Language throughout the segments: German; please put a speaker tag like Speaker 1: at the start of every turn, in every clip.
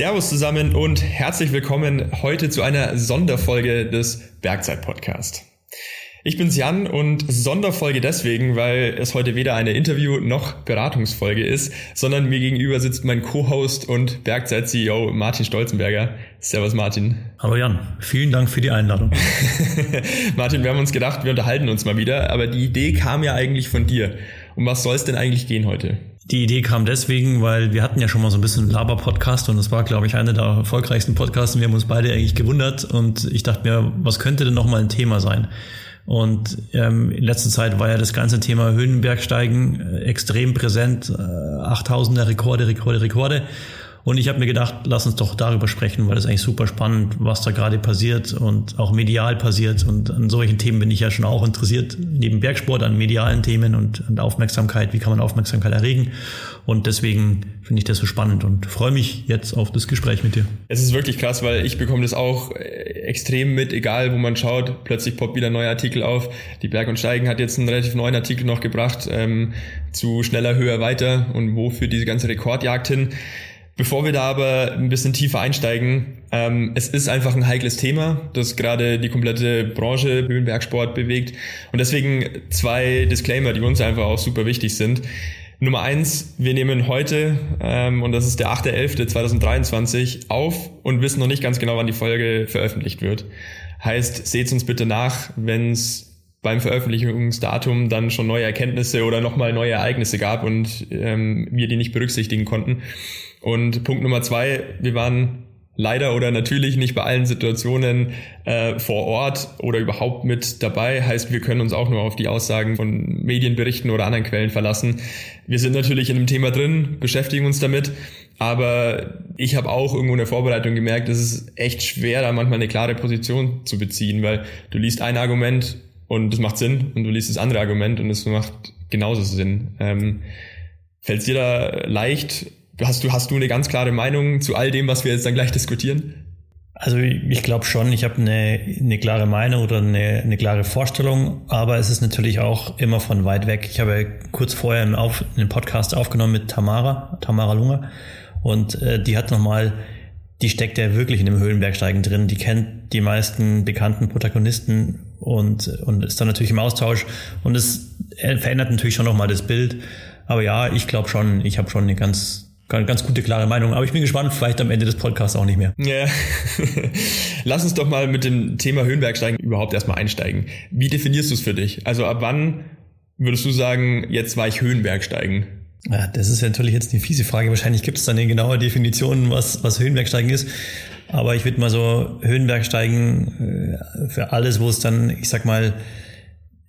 Speaker 1: Servus zusammen und herzlich willkommen heute zu einer Sonderfolge des Bergzeit Podcast. Ich bin's Jan und Sonderfolge deswegen, weil es heute weder eine Interview- noch Beratungsfolge ist, sondern mir gegenüber sitzt mein Co-Host und Bergzeit-CEO Martin Stolzenberger. Servus Martin.
Speaker 2: Hallo Jan, vielen Dank für die Einladung.
Speaker 1: Martin, wir haben uns gedacht, wir unterhalten uns mal wieder, aber die Idee kam ja eigentlich von dir. Um was soll es denn eigentlich gehen heute?
Speaker 2: Die Idee kam deswegen, weil wir hatten ja schon mal so ein bisschen Laber-Podcast und das war, glaube ich, einer der erfolgreichsten Podcasts wir haben uns beide eigentlich gewundert und ich dachte mir, was könnte denn nochmal ein Thema sein? Und ähm, in letzter Zeit war ja das ganze Thema Höhenbergsteigen äh, extrem präsent, äh, 8000er Rekorde, Rekorde, Rekorde. Und ich habe mir gedacht, lass uns doch darüber sprechen, weil das eigentlich super spannend, was da gerade passiert und auch medial passiert. Und an solchen Themen bin ich ja schon auch interessiert, neben Bergsport an medialen Themen und an Aufmerksamkeit, wie kann man Aufmerksamkeit erregen. Und deswegen finde ich das so spannend und freue mich jetzt auf das Gespräch mit dir.
Speaker 1: Es ist wirklich krass, weil ich bekomme das auch äh, extrem mit, egal wo man schaut. Plötzlich poppt wieder ein neuer Artikel auf. Die Berg und Steigen hat jetzt einen relativ neuen Artikel noch gebracht ähm, zu schneller, höher, weiter und wo führt diese ganze Rekordjagd hin. Bevor wir da aber ein bisschen tiefer einsteigen, ähm, es ist einfach ein heikles Thema, das gerade die komplette Branche Höhenbergsport bewegt. Und deswegen zwei Disclaimer, die uns einfach auch super wichtig sind. Nummer eins, wir nehmen heute, ähm, und das ist der 8.11.2023, auf und wissen noch nicht ganz genau, wann die Folge veröffentlicht wird. Heißt, seht uns bitte nach, wenn es beim Veröffentlichungsdatum dann schon neue Erkenntnisse oder nochmal neue Ereignisse gab und ähm, wir die nicht berücksichtigen konnten. Und Punkt Nummer zwei, wir waren leider oder natürlich nicht bei allen Situationen äh, vor Ort oder überhaupt mit dabei. Heißt, wir können uns auch nur auf die Aussagen von Medienberichten oder anderen Quellen verlassen. Wir sind natürlich in dem Thema drin, beschäftigen uns damit, aber ich habe auch irgendwo in der Vorbereitung gemerkt, es ist echt schwer, da manchmal eine klare Position zu beziehen, weil du liest ein Argument und es macht Sinn und du liest das andere Argument und es macht genauso Sinn. Ähm, Fällt es dir da leicht, Hast du, hast du eine ganz klare Meinung zu all dem, was wir jetzt dann gleich diskutieren?
Speaker 2: Also ich glaube schon, ich habe eine, eine klare Meinung oder eine, eine klare Vorstellung, aber es ist natürlich auch immer von weit weg. Ich habe kurz vorher einen, Auf, einen Podcast aufgenommen mit Tamara, Tamara Lunger, und äh, die hat nochmal, die steckt ja wirklich in dem Höhenbergsteigen drin, die kennt die meisten bekannten Protagonisten und, und ist dann natürlich im Austausch und es verändert natürlich schon nochmal das Bild. Aber ja, ich glaube schon, ich habe schon eine ganz ganz gute, klare Meinung. Aber ich bin gespannt, vielleicht am Ende des Podcasts auch nicht mehr.
Speaker 1: Ja. Lass uns doch mal mit dem Thema Höhenbergsteigen überhaupt erstmal einsteigen. Wie definierst du es für dich? Also ab wann würdest du sagen, jetzt war ich Höhenbergsteigen?
Speaker 2: Ja, das ist natürlich jetzt eine fiese Frage. Wahrscheinlich gibt es dann eine genaue Definition, was, was Höhenbergsteigen ist. Aber ich würde mal so Höhenbergsteigen äh, für alles, wo es dann, ich sag mal,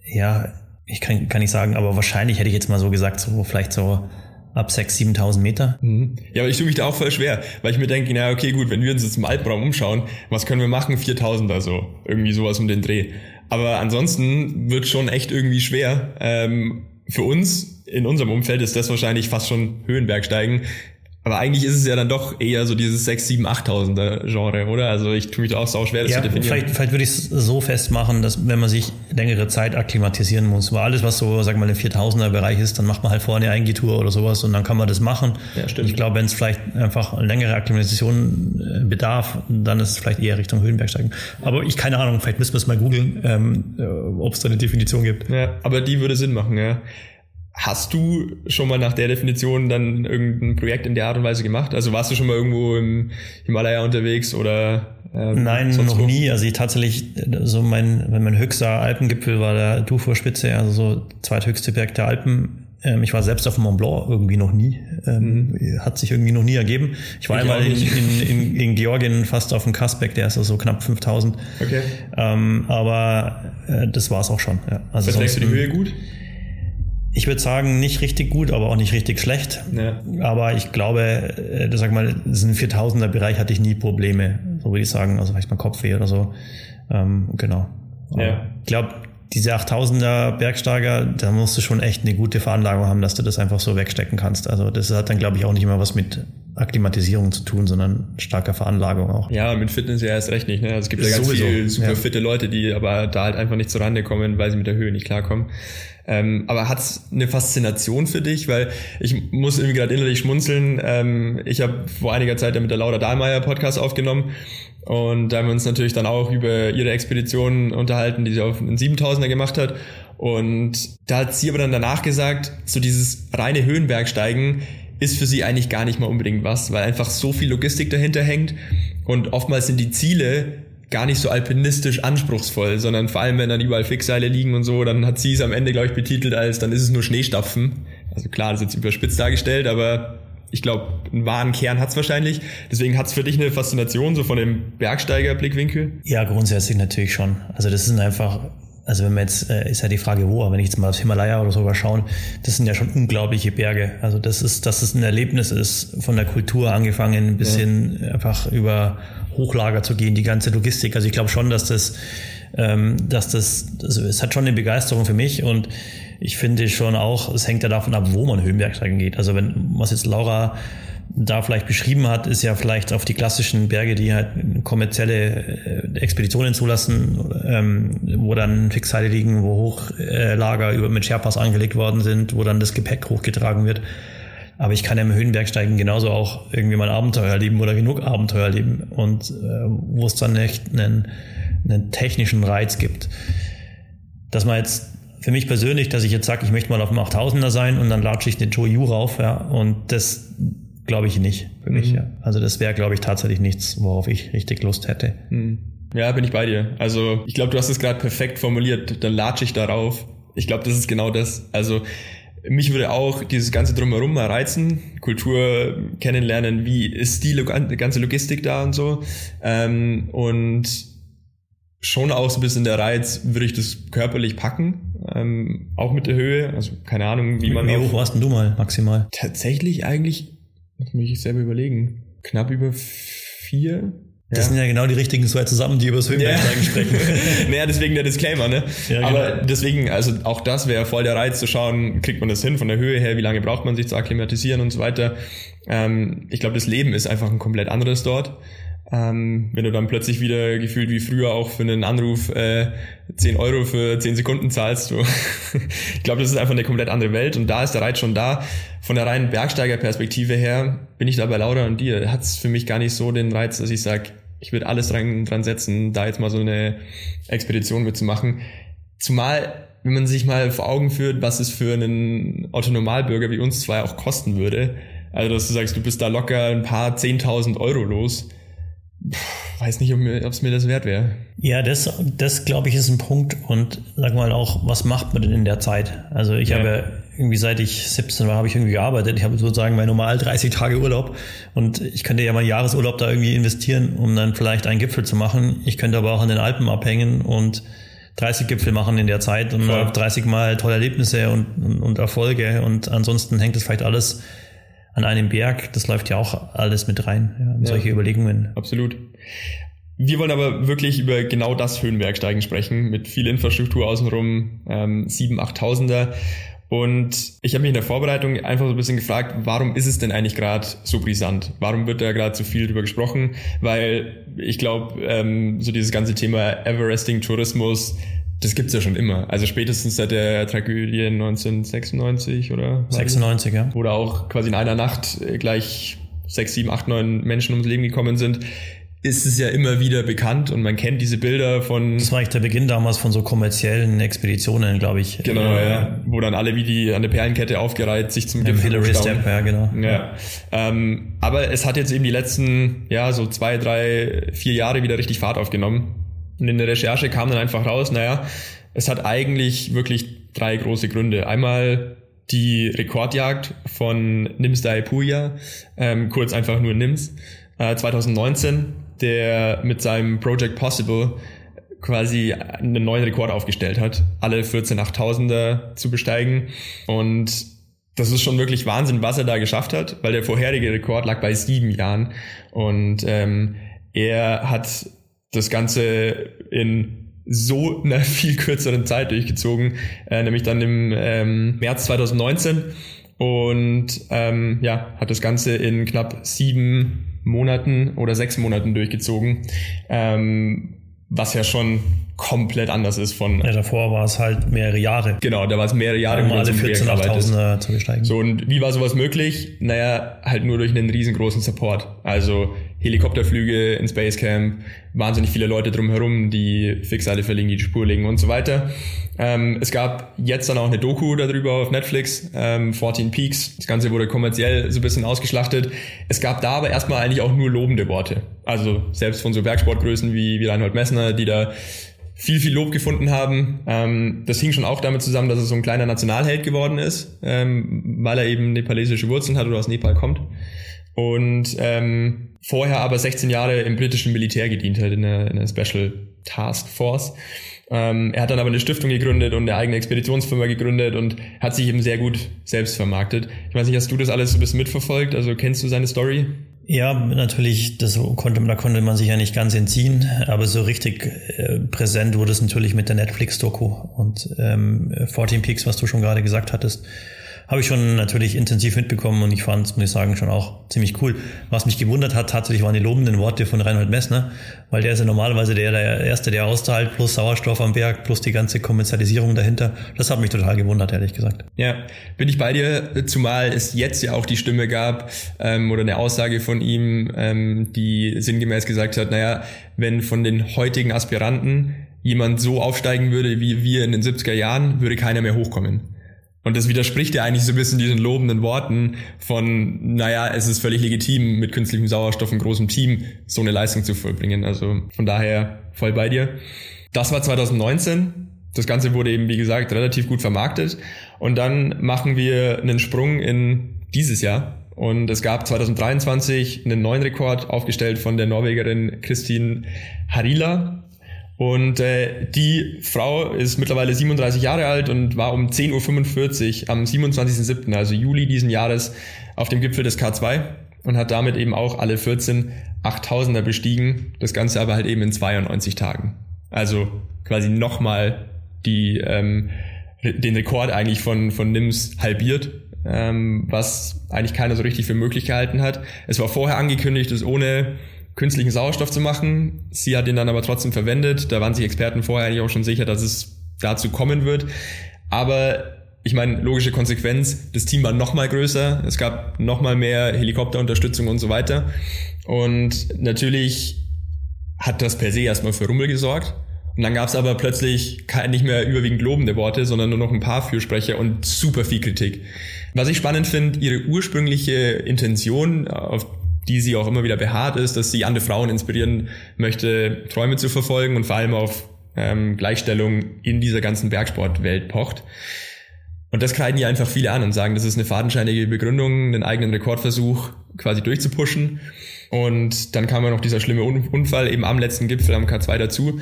Speaker 2: ja, ich kann, kann nicht sagen, aber wahrscheinlich hätte ich jetzt mal so gesagt, so vielleicht so ab 6.000, 7.000 Meter.
Speaker 1: Mhm. Ja, aber ich tue mich da auch voll schwer, weil ich mir denke, na okay, gut, wenn wir uns jetzt im Alpenraum umschauen, was können wir machen? 4.000 also, irgendwie sowas um den Dreh. Aber ansonsten wird schon echt irgendwie schwer. Ähm, für uns in unserem Umfeld ist das wahrscheinlich fast schon Höhenbergsteigen. Aber eigentlich ist es ja dann doch eher so dieses 6, 7, 8000er Genre, oder? Also ich tue mich da auch sau schwer, das
Speaker 2: ja,
Speaker 1: zu definieren.
Speaker 2: Vielleicht, vielleicht würde ich es so festmachen, dass wenn man sich längere Zeit akklimatisieren muss, weil alles, was so, sag mal, im 4000er Bereich ist, dann macht man halt vorne eine Tour oder sowas und dann kann man das machen. Ja, stimmt. Ich glaube, wenn es vielleicht einfach längere Akklimatisation äh, bedarf, dann ist es vielleicht eher Richtung Höhenbergsteigen. Aber ich keine Ahnung, vielleicht müssen wir es mal googeln, ähm, äh, ob es da eine Definition gibt.
Speaker 1: Ja, aber die würde Sinn machen, ja. Hast du schon mal nach der Definition dann irgendein Projekt in der Art und Weise gemacht? Also warst du schon mal irgendwo im Himalaya unterwegs oder?
Speaker 2: Ähm, Nein, noch wo? nie. Also ich tatsächlich, so mein, mein höchster Alpengipfel war der Dufour-Spitze, also so zweithöchste Berg der Alpen. Ähm, ich war selbst auf dem Mont Blanc irgendwie noch nie. Ähm, mhm. Hat sich irgendwie noch nie ergeben. Ich war ich einmal in, in, in, in, Georgien fast auf dem Kasbeck, der ist also so knapp 5000. Okay. Ähm, aber äh, das war es auch schon. Ja.
Speaker 1: Also Verträgst du die Höhe gut?
Speaker 2: Ich würde sagen, nicht richtig gut, aber auch nicht richtig schlecht. Ja. Aber ich glaube, äh, sag mal, diesen 4000er Bereich hatte ich nie Probleme. so würde ich sagen, also vielleicht mal Kopfweh oder so. Ähm, genau.
Speaker 1: Ja.
Speaker 2: Ich glaube, diese 8000er Bergsteiger, da musst du schon echt eine gute Veranlagung haben, dass du das einfach so wegstecken kannst. Also das hat dann, glaube ich, auch nicht immer was mit Akklimatisierung zu tun, sondern starker Veranlagung auch.
Speaker 1: Ja, mit Fitness ja erst recht nicht. Ne? Also es gibt ja ganz
Speaker 2: Sowieso,
Speaker 1: viele super
Speaker 2: ja.
Speaker 1: fitte Leute, die aber da halt einfach nicht zurande kommen, weil sie mit der Höhe nicht klarkommen. Ähm, aber hat's eine Faszination für dich? Weil ich muss irgendwie gerade innerlich schmunzeln. Ähm, ich habe vor einiger Zeit ja mit der Laura Dahlmeier Podcast aufgenommen und da haben wir uns natürlich dann auch über ihre Expeditionen unterhalten, die sie auf einen 7000er gemacht hat. Und da hat sie aber dann danach gesagt, so dieses reine Höhenbergsteigen ist für sie eigentlich gar nicht mal unbedingt was, weil einfach so viel Logistik dahinter hängt und oftmals sind die Ziele gar nicht so alpinistisch anspruchsvoll, sondern vor allem, wenn dann überall Fixseile liegen und so, dann hat sie es am Ende, glaube ich, betitelt als, dann ist es nur Schneestapfen. Also klar, das ist jetzt überspitzt dargestellt, aber ich glaube, einen wahren Kern hat's wahrscheinlich. Deswegen hat's für dich eine Faszination so von dem Bergsteiger-Blickwinkel?
Speaker 2: Ja, grundsätzlich natürlich schon. Also das sind einfach, also wenn man jetzt, äh, ist ja die Frage wo, aber wenn ich jetzt mal aufs Himalaya oder so schauen, das sind ja schon unglaubliche Berge. Also das ist, dass es ein Erlebnis ist, von der Kultur angefangen bis
Speaker 1: Ja.
Speaker 2: hin einfach über Hochlager zu gehen, die ganze Logistik. Also ich glaube schon, dass das, ähm, dass das, also es hat schon eine Begeisterung für mich und ich finde schon auch, es hängt ja davon ab, wo man Höhenbergsteigen geht. Also wenn, was jetzt Laura da vielleicht beschrieben hat, ist ja vielleicht auf die klassischen Berge, die halt kommerzielle äh, Expeditionen zulassen, ähm, wo dann Fixseile liegen, wo Hochlager über, mit Sherpas angelegt worden sind, wo dann das Gepäck hochgetragen wird. Aber ich kann ja im Höhenbergsteigen genauso auch irgendwie mein Abenteuer erleben oder genug Abenteuer erleben und äh, wo es dann echt einen, einen technischen Reiz gibt. Dass man jetzt für mich persönlich, dass ich jetzt sage, ich möchte mal auf dem 8000er sein und dann latsche ich den Joe Yu rauf, ja, und das glaube ich nicht für mich,
Speaker 1: Mhm.
Speaker 2: ja. Also das wäre, glaube ich, tatsächlich nichts, worauf ich richtig Lust hätte.
Speaker 1: Ja, bin ich bei dir. Also ich glaube, du hast es gerade perfekt formuliert. Dann latsche ich darauf. Ich glaube, das ist genau das. Also mich würde auch dieses ganze Drumherum mal reizen, Kultur kennenlernen, wie ist die, ganze Logistik da und so. Ähm, und schon auch so ein bisschen der Reiz, würde ich das körperlich packen, ähm, auch mit der Höhe. Also keine Ahnung, wie man
Speaker 2: Wie hoch warst denn du mal maximal?
Speaker 1: tatsächlich eigentlich, das muss ich selber überlegen, knapp über vier.
Speaker 2: Das sind ja genau die richtigen zwei zusammen, die über das Höhenbergsteigen sprechen.
Speaker 1: naja, deswegen der Disclaimer, ne?
Speaker 2: Ja, genau.
Speaker 1: Aber deswegen, also auch das wäre voll der Reiz zu schauen, kriegt man das hin von der Höhe her, wie lange braucht man sich zu akklimatisieren und so weiter. Ähm, ich glaube, das Leben ist einfach ein komplett anderes dort. Ähm, wenn du dann plötzlich wieder gefühlt wie früher auch für einen Anruf äh, 10 Euro für 10 Sekunden zahlst, du. ich glaube, das ist einfach eine komplett andere Welt und da ist der Reiz schon da. Von der reinen Bergsteigerperspektive her bin ich da bei Laura und dir. Hat es für mich gar nicht so den Reiz, dass ich sage, ich würde alles dran, dran setzen, da jetzt mal so eine Expedition mitzumachen. Zumal, wenn man sich mal vor Augen führt, was es für einen Autonomalbürger wie uns zwei auch kosten würde. Also, dass du sagst, du bist da locker ein paar 10.000 Euro los. Puh, weiß nicht, ob es mir das wert wäre.
Speaker 2: Ja, das, das glaube ich ist ein Punkt und sag mal auch, was macht man denn in der Zeit? Also ich
Speaker 1: Ja.
Speaker 2: habe irgendwie seit ich 17 war, habe ich irgendwie gearbeitet. Ich habe sozusagen mein normal 30 Tage Urlaub und ich könnte ja mal Jahresurlaub da irgendwie investieren, um dann vielleicht einen Gipfel zu machen. Ich könnte aber auch an den Alpen abhängen und 30 Gipfel machen in der Zeit und
Speaker 1: Voll.
Speaker 2: 30 Mal tolle Erlebnisse und, und, und Erfolge und ansonsten hängt es vielleicht alles an einem Berg. Das läuft ja auch alles mit rein, ja, in
Speaker 1: Ja.
Speaker 2: solche Überlegungen.
Speaker 1: Absolut. Wir wollen aber wirklich über genau das Höhenbergsteigen sprechen, mit viel Infrastruktur außenrum, ähm, 7.000, 8.000er. Und ich habe mich in der Vorbereitung einfach so ein bisschen gefragt, warum ist es denn eigentlich gerade so brisant? Warum wird da gerade so viel drüber gesprochen? Weil ich glaube, ähm, so dieses ganze Thema Everesting-Tourismus, das gibt's ja schon immer. Also spätestens seit der Tragödie 1996 oder?
Speaker 2: 96, ja.
Speaker 1: da auch quasi in einer Nacht äh, gleich sechs, sieben, acht, neun Menschen ums Leben gekommen sind, ist es ja immer wieder bekannt und man kennt diese Bilder von
Speaker 2: Das war eigentlich der Beginn damals von so kommerziellen Expeditionen, glaube ich.
Speaker 1: genau,
Speaker 2: Äh,
Speaker 1: ja, wo dann alle wie die an der Perlenkette aufgereiht sich zum Gipfel
Speaker 2: Hillary. Step, ja, genau.
Speaker 1: Ja. Ähm, aber es hat jetzt eben die letzten, ja, so zwei, drei, vier Jahre wieder richtig Fahrt aufgenommen. Und in der Recherche kam dann einfach raus, naja, es hat eigentlich wirklich drei große Gründe. Einmal die Rekordjagd von Nims Daepuya, ähm, kurz einfach nur Nims, äh, 2019, der mit seinem Project Possible quasi einen neuen Rekord aufgestellt hat, alle 14 8000er zu besteigen. Und das ist schon wirklich Wahnsinn, was er da geschafft hat, weil der vorherige Rekord lag bei sieben Jahren. Und ähm, Er hat das Ganze in so einer viel kürzeren Zeit durchgezogen, äh, nämlich dann im ähm, März 2019 und ähm, ja, hat das Ganze in knapp sieben Monaten oder sechs Monaten durchgezogen, ähm, was ja schon komplett anders ist von.
Speaker 2: Ja, davor war es halt mehrere Jahre.
Speaker 1: Genau, da war es mehrere Jahre,
Speaker 2: um alle 14 Tausender zu besteigen.
Speaker 1: So, und wie war sowas möglich? Naja, halt nur durch einen riesengroßen Support. Also Helikopterflüge ins Basecamp, wahnsinnig viele Leute drumherum, die fix alle verlegen, die Spur legen und so weiter. Ähm, es gab jetzt dann auch eine Doku darüber auf Netflix, ähm, 14 Peaks. Das Ganze wurde kommerziell so ein bisschen ausgeschlachtet. Es gab da aber erstmal eigentlich auch nur lobende Worte. Also selbst von so Bergsportgrößen wie, wie Reinhold Messner, die da viel, viel Lob gefunden haben. Ähm, das hing schon auch damit zusammen, dass er so ein kleiner Nationalheld geworden ist, ähm, weil er eben nepalesische Wurzeln hat oder aus Nepal kommt und ähm, vorher aber 16 Jahre im britischen Militär gedient hat, in einer, in einer Special Task Force. Ähm, er hat dann aber eine Stiftung gegründet und eine eigene Expeditionsfirma gegründet und hat sich eben sehr gut selbst vermarktet. Ich weiß nicht, hast du das alles so ein bisschen mitverfolgt? Also kennst du seine Story?
Speaker 2: Ja, natürlich, das konnte, da konnte man sich ja nicht ganz entziehen, aber so richtig äh, präsent wurde es natürlich mit der Netflix-Doku und ähm, 14 Peaks, was du schon gerade gesagt hattest habe ich schon natürlich intensiv mitbekommen und ich fand es, muss ich sagen, schon auch ziemlich cool. Was mich gewundert hat, tatsächlich waren die lobenden Worte von Reinhold Messner, weil der ist ja normalerweise der, der Erste, der auszahlt, plus Sauerstoff am Berg, plus die ganze Kommerzialisierung dahinter. Das hat mich total gewundert, ehrlich gesagt.
Speaker 1: Ja, bin ich bei dir, zumal es jetzt ja auch die Stimme gab ähm, oder eine Aussage von ihm, ähm, die sinngemäß gesagt hat, naja, wenn von den heutigen Aspiranten jemand so aufsteigen würde wie wir in den 70er Jahren, würde keiner mehr hochkommen. Und das widerspricht ja eigentlich so ein bisschen diesen lobenden Worten von, naja, es ist völlig legitim, mit künstlichem Sauerstoff in großem Team so eine Leistung zu vollbringen. Also von daher voll bei dir. Das war 2019. Das Ganze wurde eben, wie gesagt, relativ gut vermarktet. Und dann machen wir einen Sprung in dieses Jahr. Und es gab 2023 einen neuen Rekord aufgestellt von der Norwegerin Christine Harila. Und äh, die Frau ist mittlerweile 37 Jahre alt und war um 10.45 Uhr am 27.07., also Juli diesen Jahres, auf dem Gipfel des K2 und hat damit eben auch alle 14 8000er bestiegen. Das Ganze aber halt eben in 92 Tagen. Also quasi nochmal die, ähm, den Rekord eigentlich von, von NIMS halbiert, ähm, was eigentlich keiner so richtig für möglich gehalten hat. Es war vorher angekündigt, dass ohne künstlichen Sauerstoff zu machen. Sie hat ihn dann aber trotzdem verwendet. Da waren sich Experten vorher eigentlich auch schon sicher, dass es dazu kommen wird. Aber ich meine, logische Konsequenz, das Team war noch mal größer, es gab noch mal mehr Helikopterunterstützung und so weiter. Und natürlich hat das per se erstmal für Rummel gesorgt. Und dann gab es aber plötzlich nicht mehr überwiegend lobende Worte, sondern nur noch ein paar Fürsprecher und super viel Kritik. Was ich spannend finde, ihre ursprüngliche Intention, auf die sie auch immer wieder beharrt ist, dass sie andere Frauen inspirieren möchte, Träume zu verfolgen und vor allem auf ähm, Gleichstellung in dieser ganzen Bergsportwelt pocht. Und das kreiden ihr einfach viele an und sagen, das ist eine fadenscheinige Begründung, einen eigenen Rekordversuch quasi durchzupuschen. Und dann kam ja noch dieser schlimme Unfall eben am letzten Gipfel am K2 dazu,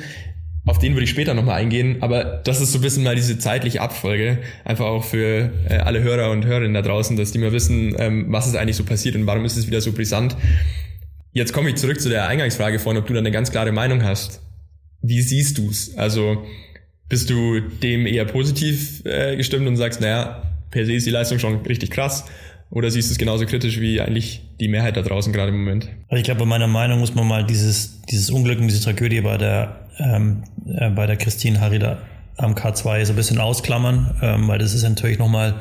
Speaker 1: auf den würde ich später nochmal eingehen, aber das ist so ein bisschen mal diese zeitliche Abfolge, einfach auch für äh, alle Hörer und Hörerinnen da draußen, dass die mal wissen, ähm, was ist eigentlich so passiert und warum ist es wieder so brisant. Jetzt komme ich zurück zu der Eingangsfrage vorhin, ob du da eine ganz klare Meinung hast. Wie siehst du's? Also bist du dem eher positiv äh, gestimmt und sagst, naja, per se ist die Leistung schon richtig krass, oder siehst du es genauso kritisch wie eigentlich die Mehrheit da draußen gerade im Moment?
Speaker 2: Also ich glaube, bei meiner Meinung muss man mal dieses, dieses Unglück und diese Tragödie bei der, ähm, äh, bei der Christine Harida am K2 so ein bisschen ausklammern, ähm, weil das ist natürlich nochmal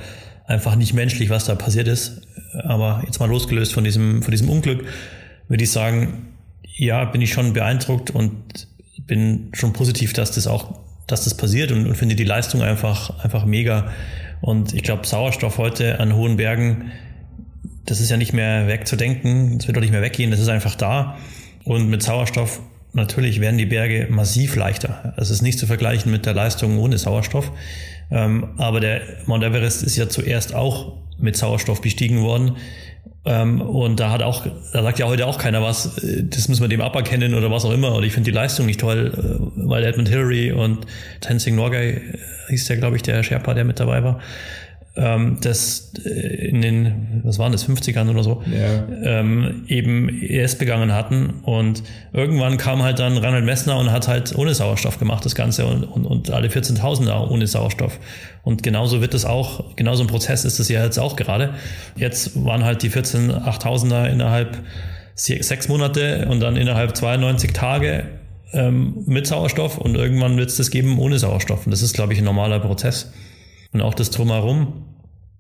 Speaker 2: einfach nicht menschlich, was da passiert ist. Aber jetzt mal losgelöst von diesem, von diesem Unglück, würde ich sagen, ja, bin ich schon beeindruckt und bin schon positiv, dass das auch, dass das passiert und, und finde die Leistung einfach, einfach mega. Und ich glaube, Sauerstoff heute an hohen Bergen, das ist ja nicht mehr wegzudenken, das wird doch nicht mehr weggehen, das ist einfach da. Und mit Sauerstoff natürlich werden die Berge massiv leichter. Es ist nicht zu vergleichen mit der Leistung ohne Sauerstoff. Ähm, aber der Mount Everest ist ja zuerst auch mit Sauerstoff bestiegen worden. Ähm, und da hat auch, da sagt ja heute auch keiner was, äh, das müssen wir dem aberkennen oder was auch immer. Und ich finde die Leistung nicht toll, äh, weil Edmund Hillary und Tenzing Norgay hieß der, glaube ich, der Sherpa, der mit dabei war, ähm, das äh, in den, was waren das, 50ern oder so, ja. ähm, eben ES begangen hatten. Und irgendwann kam halt dann Reinhold Messner und hat halt ohne Sauerstoff gemacht, das Ganze, und, und, und alle 14.000er ohne Sauerstoff. Und genauso wird es auch, genauso ein Prozess ist es ja jetzt auch gerade. Jetzt waren halt die 14 8000er innerhalb sechs Monate und dann innerhalb 92 Tage ähm, mit Sauerstoff und irgendwann wird es das geben ohne Sauerstoff. Und das ist, glaube ich, ein normaler Prozess. Und auch das Drumherum,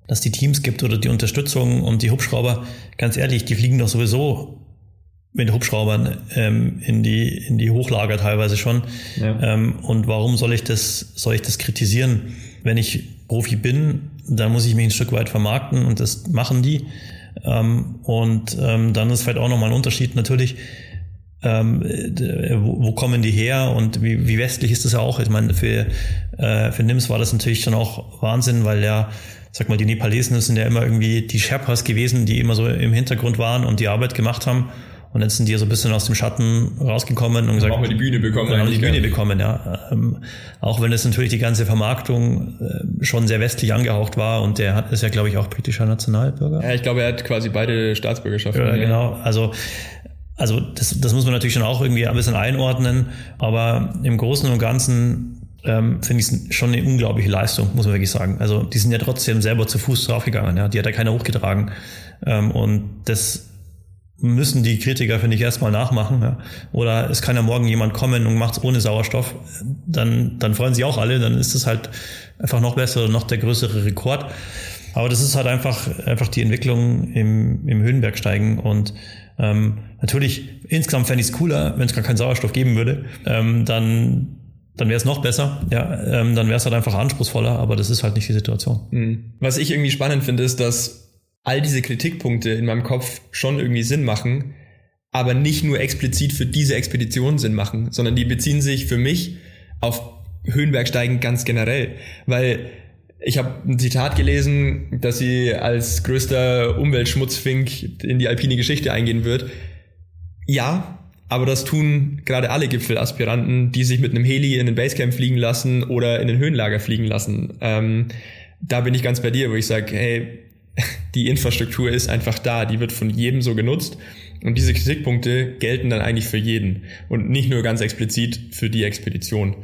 Speaker 2: dass die Teams gibt oder die Unterstützung und die Hubschrauber, ganz ehrlich, die fliegen doch sowieso mit Hubschraubern ähm, in die in die Hochlager teilweise schon. Ja. Ähm, und warum soll ich das soll ich das kritisieren? Wenn ich Profi bin, dann muss ich mich ein Stück weit vermarkten und das machen die. Ähm, und ähm, dann ist vielleicht auch nochmal ein Unterschied natürlich, ähm, wo, wo, kommen die her und wie, wie westlich ist das auch? Ich meine, für, äh, für NIMS war das natürlich schon auch Wahnsinn, weil ja, sag mal, die Nepalesen sind ja immer irgendwie die Sherpas gewesen, die immer so im Hintergrund waren und die Arbeit gemacht haben. Und jetzt sind die so ein bisschen aus dem Schatten rausgekommen und gesagt,
Speaker 1: haben wir die Bühne bekommen.
Speaker 2: Haben die Bühne bekommen, ja. Ähm, auch wenn es natürlich die ganze Vermarktung äh, schon sehr westlich angehaucht war und der hat, ist ja, glaube ich, auch britischer Nationalbürger.
Speaker 1: Ja, ich glaube, er hat quasi beide Staatsbürgerschaften.
Speaker 2: Ja, genau. Also, also das, das muss man natürlich schon auch irgendwie ein bisschen einordnen, aber im Großen und Ganzen ähm, finde ich schon eine unglaubliche Leistung, muss man wirklich sagen. Also die sind ja trotzdem selber zu Fuß draufgegangen, ja. Die hat ja keiner hochgetragen. Ähm, und das müssen die Kritiker, finde ich, erstmal nachmachen. Ja. Oder es kann ja morgen jemand kommen und macht es ohne Sauerstoff, dann, dann freuen sich auch alle, dann ist es halt einfach noch besser, noch der größere Rekord. Aber das ist halt einfach, einfach die Entwicklung im, im Höhenbergsteigen und ähm, natürlich, insgesamt fände ich es cooler, wenn es gar keinen Sauerstoff geben würde. Ähm, dann dann wäre es noch besser. Ja, ähm, dann wäre es halt einfach anspruchsvoller, aber das ist halt nicht die Situation.
Speaker 1: Hm. Was ich irgendwie spannend finde, ist, dass all diese Kritikpunkte in meinem Kopf schon irgendwie Sinn machen, aber nicht nur explizit für diese Expedition Sinn machen, sondern die beziehen sich für mich auf Höhenbergsteigen ganz generell, weil ich habe ein Zitat gelesen, dass sie als größter Umweltschmutzfink in die alpine Geschichte eingehen wird. Ja, aber das tun gerade alle Gipfelaspiranten, die sich mit einem Heli in den Basecamp fliegen lassen oder in den Höhenlager fliegen lassen. Ähm, da bin ich ganz bei dir, wo ich sage, hey, die Infrastruktur ist einfach da, die wird von jedem so genutzt. Und diese Kritikpunkte gelten dann eigentlich für jeden und nicht nur ganz explizit für die Expedition.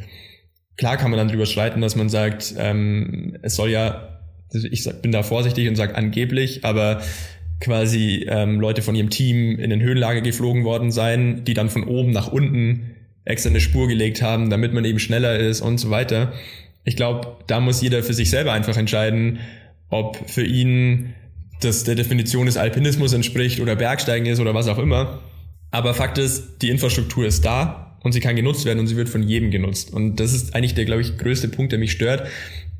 Speaker 1: Klar kann man dann drüber streiten, dass man sagt, ähm, es soll ja, ich bin da vorsichtig und sage angeblich, aber quasi ähm, Leute von ihrem Team in den Höhenlager geflogen worden sein, die dann von oben nach unten extra eine Spur gelegt haben, damit man eben schneller ist und so weiter. Ich glaube, da muss jeder für sich selber einfach entscheiden, ob für ihn das der Definition des Alpinismus entspricht oder Bergsteigen ist oder was auch immer. Aber Fakt ist, die Infrastruktur ist da und sie kann genutzt werden und sie wird von jedem genutzt. Und das ist eigentlich der, glaube ich, größte Punkt, der mich stört,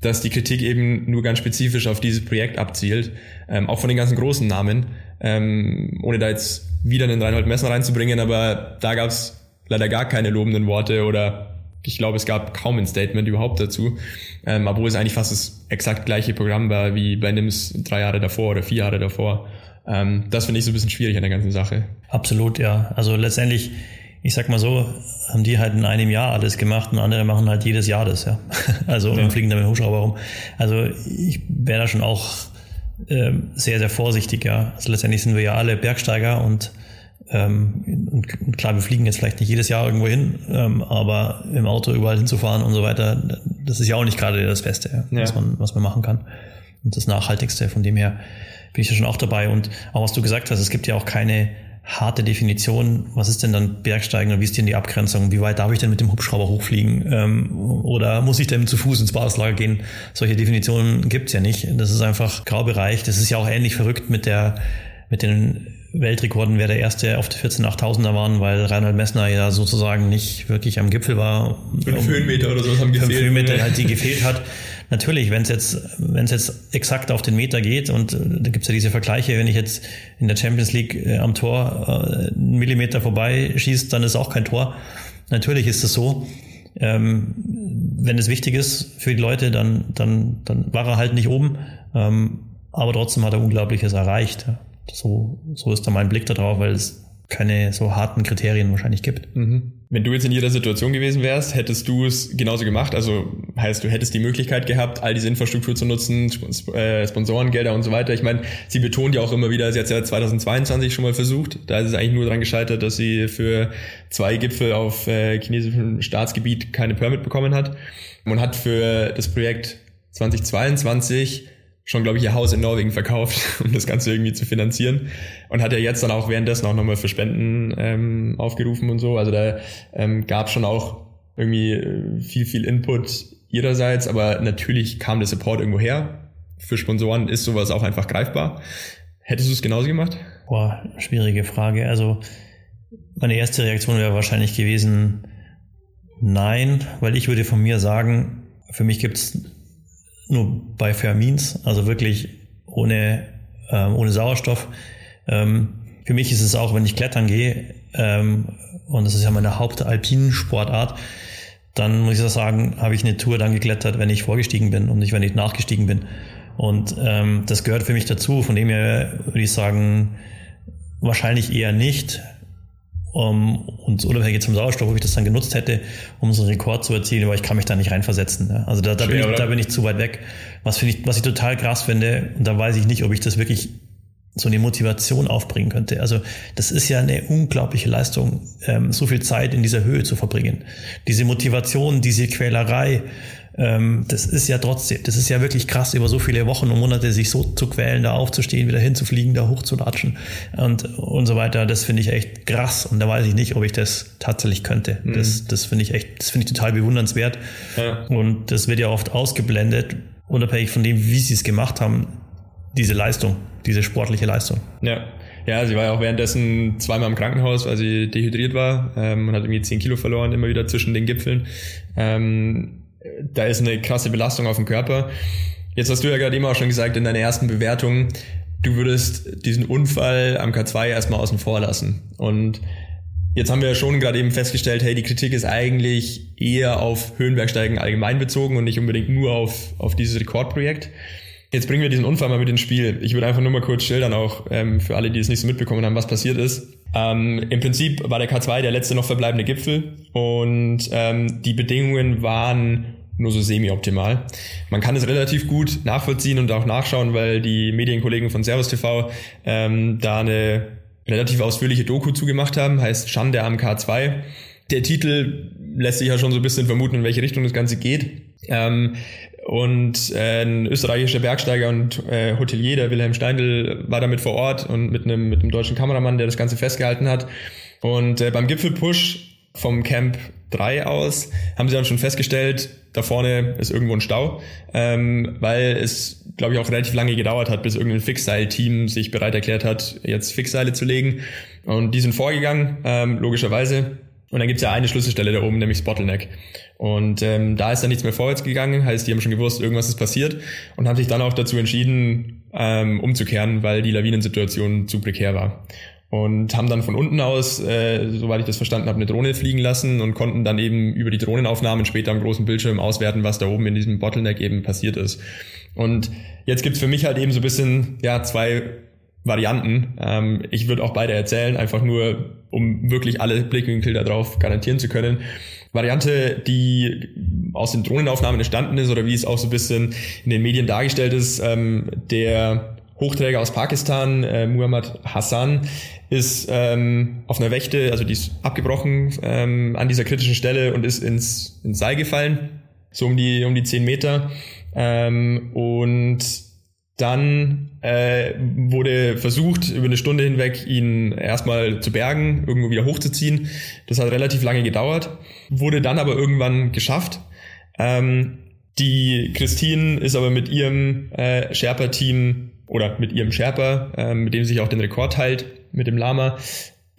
Speaker 1: dass die Kritik eben nur ganz spezifisch auf dieses Projekt abzielt, ähm, auch von den ganzen großen Namen, ähm, ohne da jetzt wieder einen Reinhold Messner reinzubringen, aber da gab es leider gar keine lobenden Worte oder ich glaube, es gab kaum ein Statement überhaupt dazu, ähm, obwohl es eigentlich fast das exakt gleiche Programm war wie bei NIMS drei Jahre davor oder vier Jahre davor. Ähm, das finde ich so ein bisschen schwierig an der ganzen Sache.
Speaker 2: Absolut, ja. Also letztendlich, ich sag mal so, haben die halt in einem Jahr alles gemacht und andere machen halt jedes Jahr das, ja. Also ja. und fliegen damit Hubschrauber rum. Also ich wäre da schon auch ähm, sehr, sehr vorsichtig, ja. Also letztendlich sind wir ja alle Bergsteiger und ähm, und klar, wir fliegen jetzt vielleicht nicht jedes Jahr irgendwo hin, ähm, aber im Auto überall hinzufahren und so weiter, das ist ja auch nicht gerade das Beste, ja. was, man, was man machen kann. Und das Nachhaltigste. Von dem her bin ich ja schon auch dabei. Und auch was du gesagt hast, es gibt ja auch keine harte Definition. Was ist denn dann Bergsteigen und wie ist denn die Abgrenzung? Wie weit darf ich denn mit dem Hubschrauber hochfliegen? Ähm, oder muss ich denn zu Fuß ins Basislager gehen? Solche Definitionen gibt's ja nicht. Das ist einfach Graubereich. Das ist ja auch ähnlich verrückt mit der mit den Weltrekorden, wer der erste auf die 14 8000er waren, weil Reinhold Messner ja sozusagen nicht wirklich am Gipfel war.
Speaker 1: Fünf um, Höhenmeter oder so haben gefehlt.
Speaker 2: Fünf Höhenmeter halt, die gefehlt hat. Natürlich, wenn es jetzt, wenn es jetzt exakt auf den Meter geht und äh, da gibt's ja diese Vergleiche, wenn ich jetzt in der Champions League äh, am Tor äh, einen Millimeter vorbei schießt, dann ist auch kein Tor. Natürlich ist es so. Ähm, wenn es wichtig ist für die Leute, dann, dann, dann war er halt nicht oben. Ähm, aber trotzdem hat er Unglaubliches erreicht. So, so ist da mein Blick darauf, weil es keine so harten Kriterien wahrscheinlich gibt.
Speaker 1: Mhm. Wenn du jetzt in ihrer Situation gewesen wärst, hättest du es genauso gemacht? Also heißt, du hättest die Möglichkeit gehabt, all diese Infrastruktur zu nutzen, äh, Sponsorengelder und so weiter. Ich meine, sie betont ja auch immer wieder, sie hat es ja 2022 schon mal versucht. Da ist es eigentlich nur daran gescheitert, dass sie für zwei Gipfel auf äh, chinesischem Staatsgebiet keine Permit bekommen hat. Man hat für das Projekt 2022 schon, glaube ich, ihr Haus in Norwegen verkauft, um das Ganze irgendwie zu finanzieren. Und hat ja jetzt dann auch währenddessen auch nochmal für Spenden ähm, aufgerufen und so. Also da ähm, gab schon auch irgendwie äh, viel, viel Input ihrerseits, aber natürlich kam der Support irgendwo her. Für Sponsoren ist sowas auch einfach greifbar. Hättest du es genauso gemacht?
Speaker 2: Boah, schwierige Frage. Also meine erste Reaktion wäre wahrscheinlich gewesen, nein, weil ich würde von mir sagen, für mich gibt es nur bei Fermins, also wirklich ohne, ähm, ohne Sauerstoff. Ähm, für mich ist es auch, wenn ich klettern gehe, ähm, und das ist ja meine hauptalpinen Sportart, dann muss ich auch sagen, habe ich eine Tour dann geklettert, wenn ich vorgestiegen bin und nicht, wenn ich nachgestiegen bin. Und ähm, das gehört für mich dazu. Von dem her würde ich sagen, wahrscheinlich eher nicht um, und unabhängig zum Sauerstoff, ob ich das dann genutzt hätte, um so einen Rekord zu erzielen, aber ich kann mich da nicht reinversetzen. Ne? Also da, da, Schwer, bin ich, da bin ich zu weit weg. Was, finde ich, was ich total krass finde, und da weiß ich nicht, ob ich das wirklich so eine Motivation aufbringen könnte. Also das ist ja eine unglaubliche Leistung, ähm, so viel Zeit in dieser Höhe zu verbringen. Diese Motivation, diese Quälerei, ähm, das ist ja trotzdem, das ist ja wirklich krass, über so viele Wochen und Monate sich so zu quälen, da aufzustehen, wieder hinzufliegen, da hochzulatschen und, und so weiter. Das finde ich echt krass und da weiß ich nicht, ob ich das tatsächlich könnte. Mhm. Das, das finde ich echt, das finde ich total bewundernswert. Ja. Und das wird ja oft ausgeblendet, unabhängig von dem, wie sie es gemacht haben, diese Leistung, diese sportliche Leistung.
Speaker 1: Ja. Ja, sie war ja auch währenddessen zweimal im Krankenhaus, weil sie dehydriert war ähm, und hat irgendwie 10 Kilo verloren, immer wieder zwischen den Gipfeln. Ähm, da ist eine krasse Belastung auf dem Körper. Jetzt hast du ja gerade eben auch schon gesagt in deiner ersten Bewertung, du würdest diesen Unfall am K2 erstmal außen vor lassen. Und jetzt haben wir ja schon gerade eben festgestellt, hey, die Kritik ist eigentlich eher auf Höhenbergsteigen allgemein bezogen und nicht unbedingt nur auf, auf dieses Rekordprojekt. Jetzt bringen wir diesen Unfall mal mit ins Spiel. Ich würde einfach nur mal kurz schildern, auch ähm, für alle, die es nicht so mitbekommen haben, was passiert ist. Ähm, Im Prinzip war der K2 der letzte noch verbleibende Gipfel und ähm, die Bedingungen waren nur so semi-optimal. Man kann es relativ gut nachvollziehen und auch nachschauen, weil die Medienkollegen von Servus TV ähm, da eine relativ ausführliche Doku zugemacht haben, heißt Schande am K2. Der Titel lässt sich ja schon so ein bisschen vermuten, in welche Richtung das Ganze geht. Ähm, und äh, ein österreichischer Bergsteiger und äh, Hotelier, der Wilhelm Steindl, war damit vor Ort und mit einem, mit einem deutschen Kameramann, der das Ganze festgehalten hat. Und äh, beim Gipfelpush vom Camp 3 aus haben sie dann schon festgestellt, da vorne ist irgendwo ein Stau, ähm, weil es, glaube ich, auch relativ lange gedauert hat, bis irgendein Fixseil-Team sich bereit erklärt hat, jetzt Fixseile zu legen. Und die sind vorgegangen, ähm, logischerweise. Und dann gibt's ja eine Schlüsselstelle da oben, nämlich das Bottleneck. Und ähm, da ist dann nichts mehr vorwärts gegangen, heißt, die haben schon gewusst, irgendwas ist passiert und haben sich dann auch dazu entschieden, ähm, umzukehren, weil die Lawinensituation zu prekär war und haben dann von unten aus, äh, soweit ich das verstanden habe, eine Drohne fliegen lassen und konnten dann eben über die Drohnenaufnahmen später am großen Bildschirm auswerten, was da oben in diesem Bottleneck eben passiert ist. Und jetzt gibt's für mich halt eben so ein bisschen ja zwei Varianten. Ähm, ich würde auch beide erzählen, einfach nur, um wirklich alle Blickwinkel darauf garantieren zu können. Variante, die aus den Drohnenaufnahmen entstanden ist oder wie es auch so ein bisschen in den Medien dargestellt ist, ähm, der Hochträger aus Pakistan, äh, Muhammad Hassan, ist ähm, auf einer Wächte, also die ist abgebrochen ähm, an dieser kritischen Stelle und ist ins, ins Seil gefallen, so um die, um die zehn Meter. Ähm, und dann äh, wurde versucht, über eine Stunde hinweg ihn erstmal zu bergen, irgendwo wieder hochzuziehen. Das hat relativ lange gedauert, wurde dann aber irgendwann geschafft. Ähm, die Christine ist aber mit ihrem äh, Sherpa-Team oder mit ihrem Sherpa, äh, mit dem sie sich auch den Rekord teilt, mit dem Lama,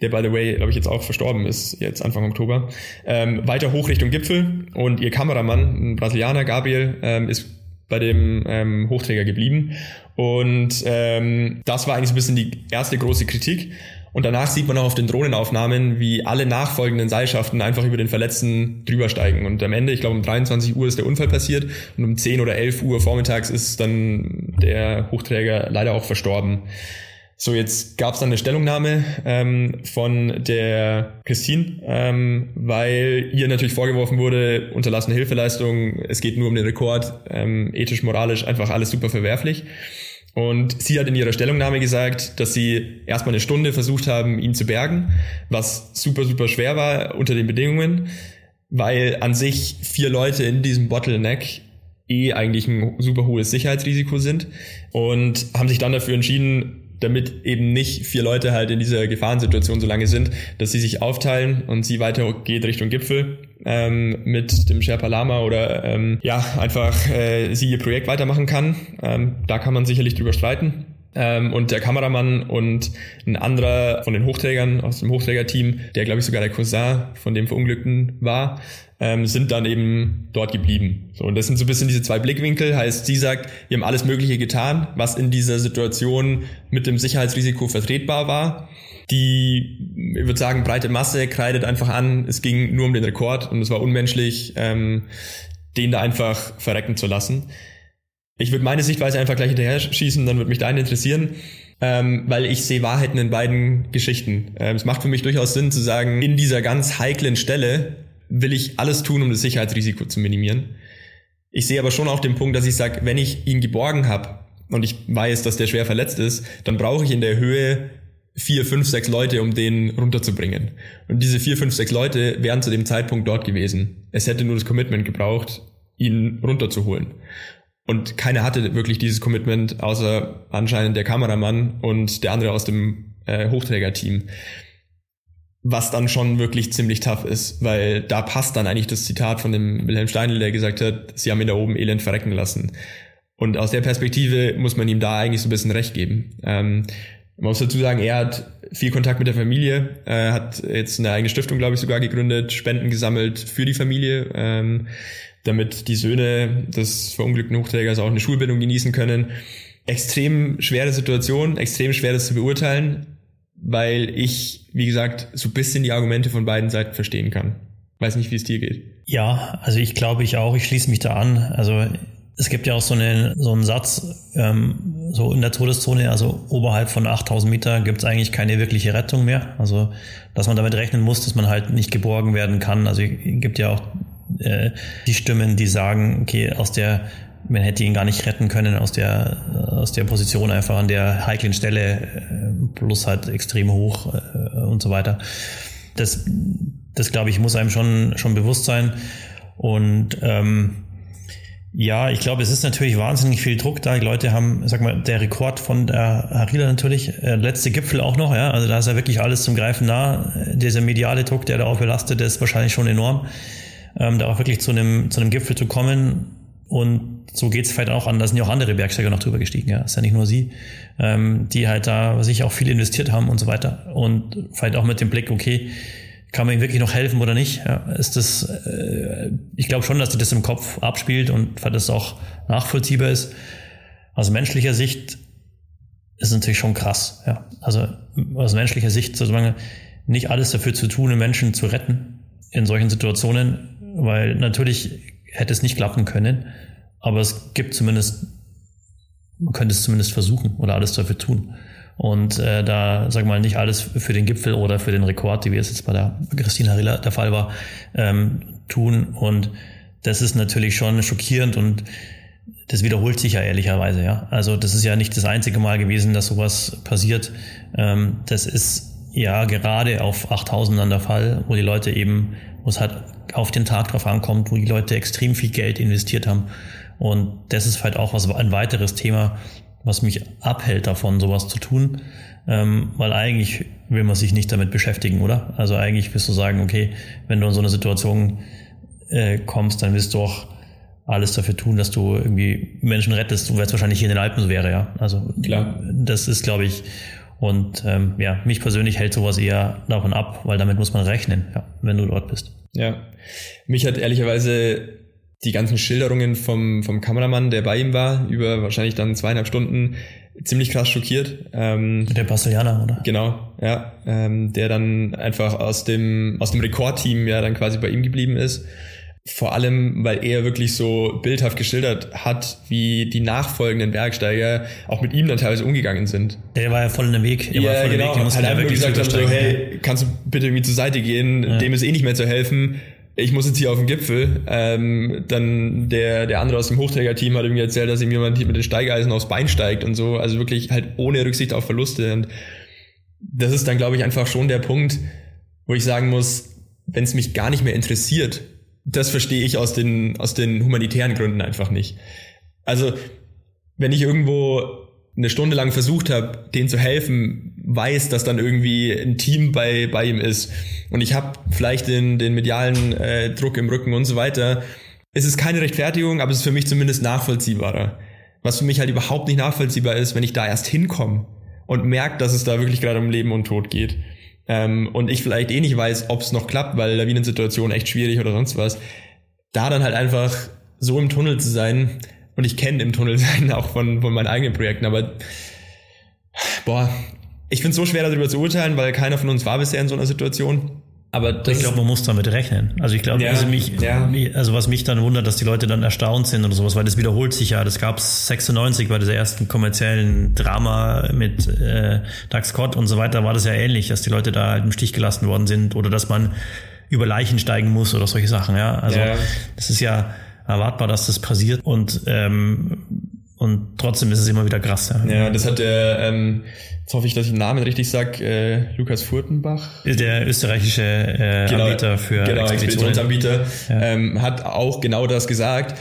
Speaker 1: der by the way, glaube ich, jetzt auch verstorben ist, jetzt Anfang Oktober, ähm, weiter hoch Richtung Gipfel und ihr Kameramann, ein Brasilianer, Gabriel, ähm, ist bei dem ähm, Hochträger geblieben. Und ähm, das war eigentlich so ein bisschen die erste große Kritik. Und danach sieht man auch auf den Drohnenaufnahmen, wie alle nachfolgenden Seilschaften einfach über den Verletzten drüber steigen. Und am Ende, ich glaube um 23 Uhr ist der Unfall passiert und um 10 oder 11 Uhr vormittags ist dann der Hochträger leider auch verstorben. So, jetzt gab es dann eine Stellungnahme ähm, von der Christine, ähm, weil ihr natürlich vorgeworfen wurde, unterlassene Hilfeleistung, es geht nur um den Rekord, ähm, ethisch, moralisch, einfach alles super verwerflich. Und sie hat in ihrer Stellungnahme gesagt, dass sie erstmal eine Stunde versucht haben, ihn zu bergen, was super, super schwer war unter den Bedingungen, weil an sich vier Leute in diesem Bottleneck eh eigentlich ein super hohes Sicherheitsrisiko sind und haben sich dann dafür entschieden, damit eben nicht vier Leute halt in dieser Gefahrensituation so lange sind, dass sie sich aufteilen und sie weiter geht Richtung Gipfel ähm, mit dem Sherpa Lama oder ähm, ja, einfach äh, sie ihr Projekt weitermachen kann. Ähm, da kann man sicherlich drüber streiten. Ähm, und der Kameramann und ein anderer von den Hochträgern aus dem Hochträgerteam, der glaube ich sogar der Cousin von dem Verunglückten war, ähm, sind dann eben dort geblieben. So, und das sind so ein bisschen diese zwei Blickwinkel. Heißt, sie sagt, wir haben alles Mögliche getan, was in dieser Situation mit dem Sicherheitsrisiko vertretbar war. Die, ich würde sagen, breite Masse kreidet einfach an, es ging nur um den Rekord und es war unmenschlich, ähm, den da einfach verrecken zu lassen. Ich würde meine Sichtweise einfach gleich hinterher schießen, dann würde mich deine interessieren. Ähm, weil ich sehe Wahrheiten in beiden Geschichten. Ähm, es macht für mich durchaus Sinn zu sagen, in dieser ganz heiklen Stelle will ich alles tun, um das Sicherheitsrisiko zu minimieren. Ich sehe aber schon auch den Punkt, dass ich sage, wenn ich ihn geborgen habe und ich weiß, dass der schwer verletzt ist, dann brauche ich in der Höhe vier, fünf, sechs Leute, um den runterzubringen. Und diese vier, fünf, sechs Leute wären zu dem Zeitpunkt dort gewesen. Es hätte nur das Commitment gebraucht, ihn runterzuholen. Und keiner hatte wirklich dieses Commitment, außer anscheinend der Kameramann und der andere aus dem äh, Hochträgerteam was dann schon wirklich ziemlich tough ist, weil da passt dann eigentlich das Zitat von dem Wilhelm Steinl, der gesagt hat, sie haben ihn da oben elend verrecken lassen. Und aus der Perspektive muss man ihm da eigentlich so ein bisschen recht geben. Ähm, man muss dazu sagen, er hat viel Kontakt mit der Familie, äh, hat jetzt eine eigene Stiftung, glaube ich, sogar gegründet, Spenden gesammelt für die Familie, ähm, damit die Söhne des verunglückten Hochträgers auch eine Schulbildung genießen können. Extrem schwere Situation, extrem schwer das zu beurteilen weil ich, wie gesagt, so ein bisschen die Argumente von beiden Seiten verstehen kann. Weiß nicht, wie es dir geht.
Speaker 2: Ja, also ich glaube ich auch, ich schließe mich da an. Also es gibt ja auch so, eine, so einen Satz, ähm, so in der Todeszone, also oberhalb von 8000 Meter gibt es eigentlich keine wirkliche Rettung mehr. Also, dass man damit rechnen muss, dass man halt nicht geborgen werden kann. Also es gibt ja auch äh, die Stimmen, die sagen, okay, aus der man hätte ihn gar nicht retten können aus der, aus der Position einfach an der heiklen Stelle, äh, plus halt extrem hoch äh, und so weiter. Das, das glaube ich, muss einem schon, schon bewusst sein. Und ähm, ja, ich glaube, es ist natürlich wahnsinnig viel Druck da. Die Leute haben, sag mal, der Rekord von der Harila natürlich, äh, letzte Gipfel auch noch, ja. Also da ist ja wirklich alles zum Greifen nah. Dieser mediale Druck, der da auch belastet, ist wahrscheinlich schon enorm. Ähm, da auch wirklich zu einem, zu einem Gipfel zu kommen und so geht's vielleicht auch an, da sind ja auch andere Bergsteiger noch drüber gestiegen, ja. ist ja nicht nur sie, ähm, die halt da sich auch viel investiert haben und so weiter. Und vielleicht auch mit dem Blick, okay, kann man ihm wirklich noch helfen oder nicht? Ja, ist das, äh, ich glaube schon, dass sich das im Kopf abspielt und weil das auch nachvollziehbar ist. Aus menschlicher Sicht ist es natürlich schon krass. Ja. Also aus menschlicher Sicht sozusagen nicht alles dafür zu tun, Menschen zu retten in solchen Situationen, weil natürlich hätte es nicht klappen können. Aber es gibt zumindest, man könnte es zumindest versuchen oder alles dafür tun. Und äh, da, sag mal, nicht alles für den Gipfel oder für den Rekord, wie es jetzt bei der Christine Harilla der Fall war, ähm, tun. Und das ist natürlich schon schockierend und das wiederholt sich ja ehrlicherweise, ja. Also das ist ja nicht das einzige Mal gewesen, dass sowas passiert. Ähm, das ist ja gerade auf 8000 der Fall, wo die Leute eben, wo es halt auf den Tag drauf ankommt, wo die Leute extrem viel Geld investiert haben und das ist halt auch was, ein weiteres Thema, was mich abhält davon, sowas zu tun. Ähm, weil eigentlich will man sich nicht damit beschäftigen, oder? Also eigentlich wirst du sagen, okay, wenn du in so eine Situation äh, kommst, dann wirst du auch alles dafür tun, dass du irgendwie Menschen rettest, weil es wahrscheinlich hier in den Alpen so wäre, ja. Also Klar. das ist, glaube ich, und ähm, ja, mich persönlich hält sowas eher davon ab, weil damit muss man rechnen, ja, wenn du dort bist.
Speaker 1: Ja, mich hat ehrlicherweise die ganzen Schilderungen vom, vom Kameramann, der bei ihm war, über wahrscheinlich dann zweieinhalb Stunden, ziemlich krass schockiert.
Speaker 2: Ähm, der Brasilianer, oder?
Speaker 1: Genau, ja. Ähm, der dann einfach aus dem, aus dem Rekordteam ja dann quasi bei ihm geblieben ist. Vor allem, weil er wirklich so bildhaft geschildert hat, wie die nachfolgenden Bergsteiger auch mit ihm dann teilweise umgegangen sind.
Speaker 2: Der war ja voll in dem Weg.
Speaker 1: Er ja, war voll genau. Weg. Halt einfach nur gesagt haben, so, hey, kannst du bitte irgendwie zur Seite gehen? Ja. Dem ist eh nicht mehr zu helfen. Ich muss jetzt hier auf den Gipfel. Ähm, dann der, der andere aus dem Hochträgerteam hat irgendwie erzählt, dass ihm jemand mit den Steigeisen aufs Bein steigt und so. Also wirklich halt ohne Rücksicht auf Verluste. Und das ist dann, glaube ich, einfach schon der Punkt, wo ich sagen muss, wenn es mich gar nicht mehr interessiert, das verstehe ich aus den, aus den humanitären Gründen einfach nicht. Also, wenn ich irgendwo eine Stunde lang versucht habe, denen zu helfen, weiß, dass dann irgendwie ein Team bei, bei ihm ist und ich habe vielleicht den, den medialen äh, Druck im Rücken und so weiter. Es ist keine Rechtfertigung, aber es ist für mich zumindest nachvollziehbarer. Was für mich halt überhaupt nicht nachvollziehbar ist, wenn ich da erst hinkomme und merke, dass es da wirklich gerade um Leben und Tod geht ähm, und ich vielleicht eh nicht weiß, ob es noch klappt, weil Lawinensituation echt schwierig oder sonst was, da dann halt einfach so im Tunnel zu sein und ich kenne im Tunnel sein auch von, von meinen eigenen Projekten, aber boah, ich finde es so schwer darüber zu urteilen, weil keiner von uns war bisher in so einer Situation.
Speaker 2: Aber ich glaube, man muss damit rechnen. Also ich glaube, ja, also, mich, ja. also was mich dann wundert, dass die Leute dann erstaunt sind oder sowas, weil das wiederholt sich ja. Das gab es 96 bei dieser ersten kommerziellen Drama mit äh, Doug Scott und so weiter, war das ja ähnlich, dass die Leute da halt im Stich gelassen worden sind oder dass man über Leichen steigen muss oder solche Sachen. Ja, also ja. das ist ja erwartbar, dass das passiert und ähm, und trotzdem ist es immer wieder krass.
Speaker 1: Ja, ja das hat der ähm, Jetzt hoffe ich, dass ich den Namen richtig sage, äh, Lukas Furtenbach.
Speaker 2: Der österreichische äh, genau, Anbieter für
Speaker 1: genau, Expeditionsanbieter, ja. ähm, hat auch genau das gesagt.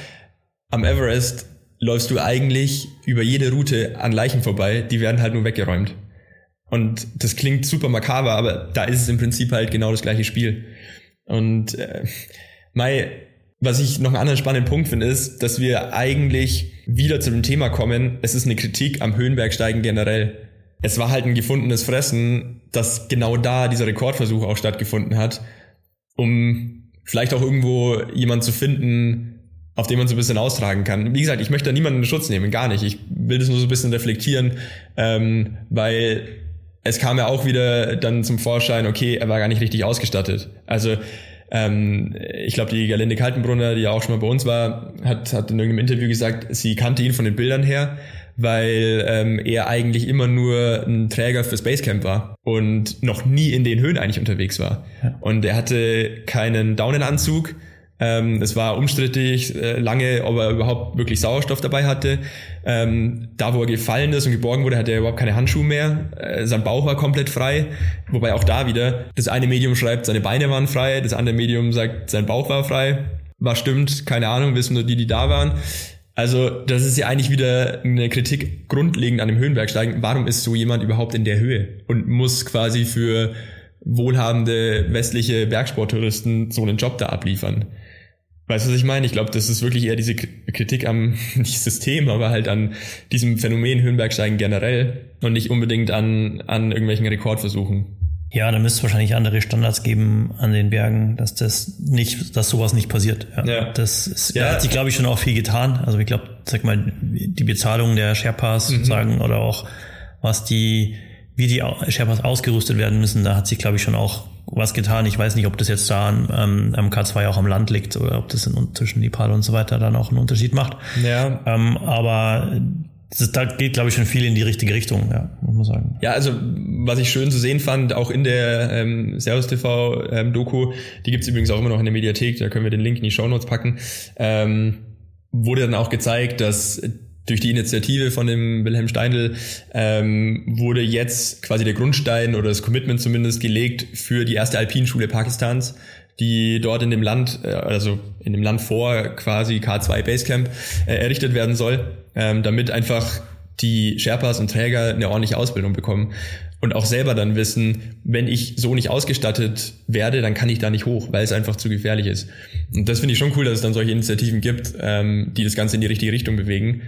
Speaker 1: Am Everest läufst du eigentlich über jede Route an Leichen vorbei, die werden halt nur weggeräumt. Und das klingt super makaber, aber da ist es im Prinzip halt genau das gleiche Spiel. Und äh, Mai, was ich noch einen anderen spannenden Punkt finde, ist, dass wir eigentlich wieder zu dem Thema kommen, es ist eine Kritik am Höhenbergsteigen generell es war halt ein gefundenes Fressen, dass genau da dieser Rekordversuch auch stattgefunden hat, um vielleicht auch irgendwo jemand zu finden, auf den man so ein bisschen austragen kann. Wie gesagt, ich möchte da niemanden in Schutz nehmen, gar nicht. Ich will das nur so ein bisschen reflektieren, ähm, weil es kam ja auch wieder dann zum Vorschein, okay, er war gar nicht richtig ausgestattet. Also ähm, ich glaube, die Galinde Kaltenbrunner, die ja auch schon mal bei uns war, hat, hat in irgendeinem Interview gesagt, sie kannte ihn von den Bildern her, weil ähm, er eigentlich immer nur ein Träger fürs Basecamp war und noch nie in den Höhen eigentlich unterwegs war. Ja. Und er hatte keinen Daunenanzug. Ähm, es war umstrittig äh, lange, ob er überhaupt wirklich Sauerstoff dabei hatte. Ähm, da, wo er gefallen ist und geborgen wurde, hatte er überhaupt keine Handschuhe mehr. Äh, sein Bauch war komplett frei. Wobei auch da wieder, das eine Medium schreibt, seine Beine waren frei, das andere Medium sagt, sein Bauch war frei. War stimmt, keine Ahnung, wissen nur die, die da waren. Also das ist ja eigentlich wieder eine Kritik grundlegend an dem Höhenbergsteigen. Warum ist so jemand überhaupt in der Höhe und muss quasi für wohlhabende westliche Bergsporttouristen so einen Job da abliefern? Weißt du, was ich meine? Ich glaube, das ist wirklich eher diese Kritik am nicht System, aber halt an diesem Phänomen Höhenbergsteigen generell und nicht unbedingt an, an irgendwelchen Rekordversuchen.
Speaker 2: Ja, da müsste es wahrscheinlich andere Standards geben an den Bergen, dass das nicht, dass sowas nicht passiert. Ja, ja. das ist, ja. da hat sich, glaube ich, schon auch viel getan. Also ich glaube, sag mal, die Bezahlung der Sherpas mhm. sozusagen oder auch was die, wie die Sherpas ausgerüstet werden müssen, da hat sich, glaube ich, schon auch was getan. Ich weiß nicht, ob das jetzt da am, am K2 auch am Land liegt oder ob das in, zwischen Nepal und so weiter dann auch einen Unterschied macht. Ja. Ähm, aber das, da geht, glaube ich, schon viel in die richtige Richtung, ja, muss man sagen.
Speaker 1: Ja, also was ich schön zu sehen fand, auch in der ähm, Servus TV ähm, Doku, die gibt's übrigens auch immer noch in der Mediathek, da können wir den Link in die Show Notes packen, ähm, wurde dann auch gezeigt, dass durch die Initiative von dem Wilhelm Steindl ähm, wurde jetzt quasi der Grundstein oder das Commitment zumindest gelegt für die erste Alpinschule Pakistans, die dort in dem Land, äh, also in dem Land vor quasi K2 Basecamp äh, errichtet werden soll ähm, damit einfach die Sherpas und Träger eine ordentliche Ausbildung bekommen und auch selber dann wissen, wenn ich so nicht ausgestattet werde, dann kann ich da nicht hoch, weil es einfach zu gefährlich ist. Und das finde ich schon cool, dass es dann solche Initiativen gibt, ähm, die das Ganze in die richtige Richtung bewegen.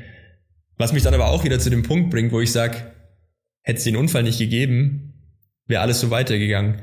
Speaker 1: Was mich dann aber auch wieder zu dem Punkt bringt, wo ich sage, hätte es den Unfall nicht gegeben, wäre alles so weitergegangen.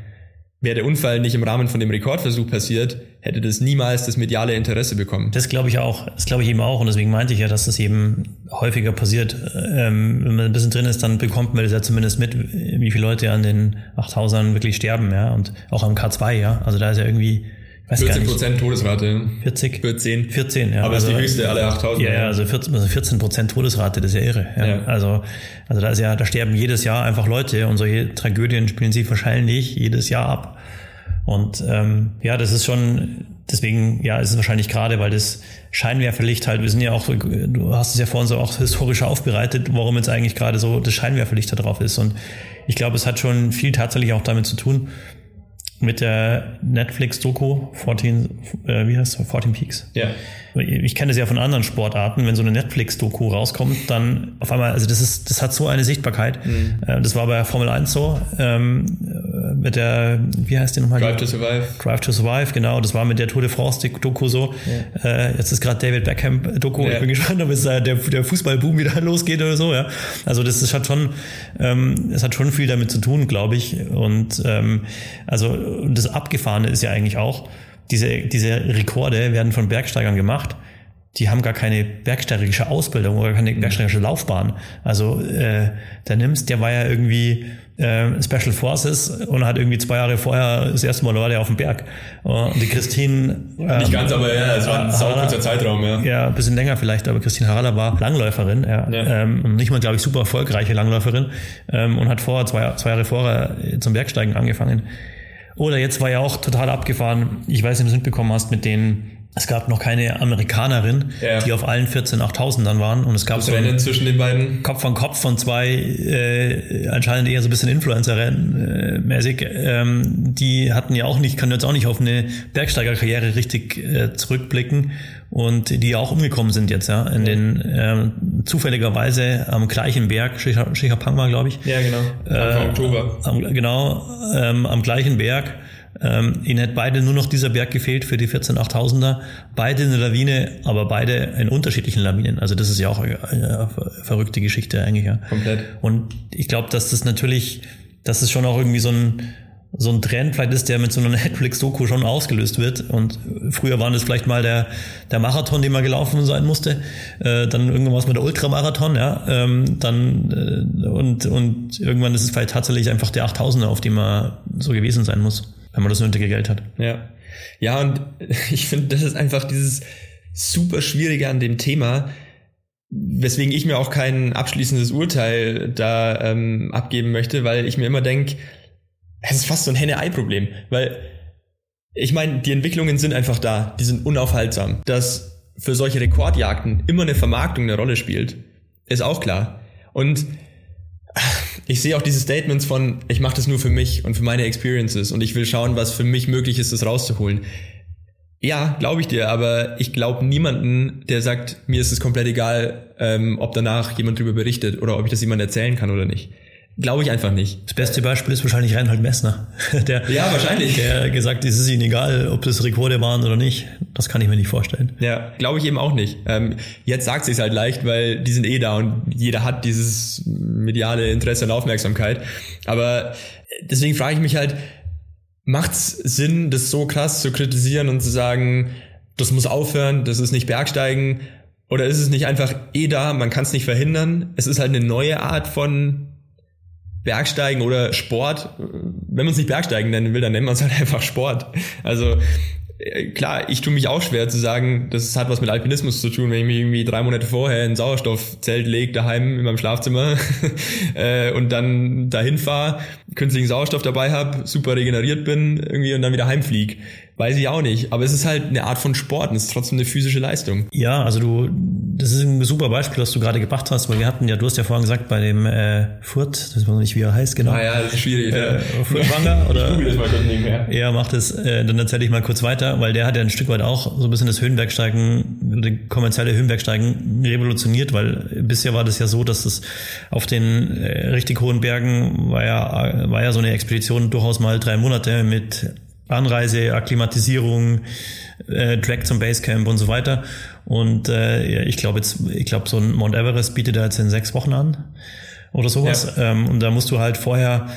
Speaker 1: Wäre der Unfall nicht im Rahmen von dem Rekordversuch passiert, hätte das niemals das mediale Interesse bekommen.
Speaker 2: Das glaube ich auch. Das glaube ich eben auch. Und deswegen meinte ich ja, dass das eben häufiger passiert. Ähm, wenn man ein bisschen drin ist, dann bekommt man das ja zumindest mit, wie viele Leute an den 8000ern wirklich sterben, ja. Und auch am K2, ja. Also da ist ja irgendwie
Speaker 1: Weiß 14 Prozent Todesrate.
Speaker 2: 40?
Speaker 1: 14.
Speaker 2: 14, ja.
Speaker 1: Aber also, ist die höchste alle 8000.
Speaker 2: Ja, ja, also 14, also 14 Prozent Todesrate, das ist ja irre. Ja. ja. Also, also da ist ja, da sterben jedes Jahr einfach Leute und solche Tragödien spielen sich wahrscheinlich jedes Jahr ab. Und ähm, ja, das ist schon, deswegen, ja, ist es wahrscheinlich gerade, weil das Scheinwerferlicht halt, wir sind ja auch, du hast es ja vorhin so auch historisch aufbereitet, warum jetzt eigentlich gerade so das Scheinwerferlicht da drauf ist. Und ich glaube, es hat schon viel tatsächlich auch damit zu tun, mit der Netflix-Doku 14, äh, wie heißt es, 14 Peaks.
Speaker 1: Ja.
Speaker 2: Ich kenne das ja von anderen Sportarten, wenn so eine Netflix-Doku rauskommt, dann auf einmal, also das ist, das hat so eine Sichtbarkeit. Mhm. Äh, das war bei Formel 1 so, ähm, mit der, wie heißt die nochmal?
Speaker 1: Drive to Survive.
Speaker 2: Drive to Survive, genau. Das war mit der Tour de France-Doku so. Ja. Äh, jetzt ist gerade David Beckham-Doku. Ja. Ich bin gespannt, ob es äh, der, der Fußballboom wieder losgeht oder so, ja. Also das ist, hat schon, ähm, es hat schon viel damit zu tun, glaube ich. Und ähm, also das Abgefahrene ist ja eigentlich auch, diese, diese Rekorde werden von Bergsteigern gemacht. Die haben gar keine bergsteigerische Ausbildung oder keine bergsteigerische Laufbahn. Also äh, der Nims, der war ja irgendwie äh, Special Forces und hat irgendwie zwei Jahre vorher das erste Mal war der auf dem Berg. Und die Christine
Speaker 1: ähm, nicht ganz, aber ja, es war ein saukurzer Zeitraum, ja.
Speaker 2: Ja, ein bisschen länger vielleicht, aber Christine Harala war Langläuferin, ja, ja. Ähm, und nicht mal, glaube ich, super erfolgreiche Langläuferin ähm, und hat vorher zwei, zwei Jahre vorher zum Bergsteigen angefangen. Oder jetzt war ja auch total abgefahren, ich weiß nicht, ob du es mitbekommen hast, mit den es gab noch keine Amerikanerin, ja. die auf allen 14 8000ern waren. Und es gab
Speaker 1: das so Rennen zwischen den beiden.
Speaker 2: Kopf an Kopf von zwei, äh, anscheinend eher so ein bisschen Influencer-Rennen äh, mäßig. Ähm, die hatten ja auch nicht, können jetzt auch nicht auf eine Bergsteigerkarriere richtig äh, zurückblicken. Und die auch umgekommen sind jetzt, ja, in den äh, zufälligerweise am gleichen Berg, Shikapang war, glaube ich.
Speaker 1: Ja, genau.
Speaker 2: Äh, Oktober. Am, genau, ähm, am gleichen Berg ähm, ihnen hätte beide nur noch dieser Berg gefehlt für die 14 8000er. Beide eine Lawine, aber beide in unterschiedlichen Lawinen. Also das ist ja auch eine, eine verrückte Geschichte eigentlich. Ja.
Speaker 1: Komplett.
Speaker 2: Und ich glaube, dass das natürlich, dass es schon auch irgendwie so ein so ein Trend vielleicht ist, der mit so einer Netflix-Doku schon ausgelöst wird. Und früher waren das vielleicht mal der, der Marathon, den man gelaufen sein musste. Äh, dann irgendwas mit der Ultramarathon, ja. Ähm, dann, äh, und, und irgendwann ist es vielleicht tatsächlich einfach der 8000er, auf dem man so gewesen sein muss wenn man das nötige Geld hat.
Speaker 1: Ja. Ja, und ich finde, das ist einfach dieses super Schwierige an dem Thema, weswegen ich mir auch kein abschließendes Urteil da ähm, abgeben möchte, weil ich mir immer denke, es ist fast so ein Henne-Ei-Problem, weil ich meine, die Entwicklungen sind einfach da, die sind unaufhaltsam. Dass für solche Rekordjagden immer eine Vermarktung eine Rolle spielt, ist auch klar. Und ich sehe auch diese Statements von, ich mache das nur für mich und für meine Experiences und ich will schauen, was für mich möglich ist, das rauszuholen. Ja, glaube ich dir, aber ich glaube niemanden, der sagt, mir ist es komplett egal, ähm, ob danach jemand drüber berichtet oder ob ich das jemand erzählen kann oder nicht. Glaube ich einfach nicht.
Speaker 2: Das beste Beispiel ist wahrscheinlich Reinhold Messner.
Speaker 1: Der, ja, wahrscheinlich.
Speaker 2: Der gesagt, es ist ihnen egal, ob das Rekorde waren oder nicht. Das kann ich mir nicht vorstellen.
Speaker 1: Ja, glaube ich eben auch nicht. Ähm, jetzt sagt sie es halt leicht, weil die sind eh da und jeder hat dieses mediale Interesse und Aufmerksamkeit. Aber deswegen frage ich mich halt, macht's Sinn, das so krass zu kritisieren und zu sagen, das muss aufhören, das ist nicht Bergsteigen? Oder ist es nicht einfach eh da, man kann es nicht verhindern? Es ist halt eine neue Art von Bergsteigen oder Sport, wenn man es nicht Bergsteigen nennen will, dann nennt man es halt einfach Sport. Also äh, klar, ich tue mich auch schwer zu sagen, das hat was mit Alpinismus zu tun, wenn ich mich irgendwie drei Monate vorher in ein Sauerstoffzelt lege, daheim in meinem Schlafzimmer äh, und dann dahin fahre, künstlichen Sauerstoff dabei habe, super regeneriert bin irgendwie und dann wieder heimflieg. Weiß ich auch nicht. Aber es ist halt eine Art von Sport und es ist trotzdem eine physische Leistung.
Speaker 2: Ja, also du, das ist ein super Beispiel, was du gerade gebracht hast, weil wir hatten ja, du hast ja vorhin gesagt, bei dem äh, Furt, das weiß noch nicht, wie er heißt, genau.
Speaker 1: Ah ja, das ist schwierig. Äh,
Speaker 2: Furtwanger oder? Ich das mal kurz nebenher. Er macht es, äh, dann erzähle ich mal kurz weiter, weil der hat ja ein Stück weit auch so ein bisschen das Höhenbergsteigen, die kommerzielle Höhenbergsteigen revolutioniert, weil bisher war das ja so, dass es auf den äh, richtig hohen Bergen war ja, war ja so eine Expedition durchaus mal drei Monate mit Anreise, Akklimatisierung, äh, Track zum Basecamp und so weiter. Und äh, ich glaube jetzt, ich glaube, so ein Mount Everest bietet da jetzt in sechs Wochen an oder sowas. Ja. Ähm, und da musst du halt vorher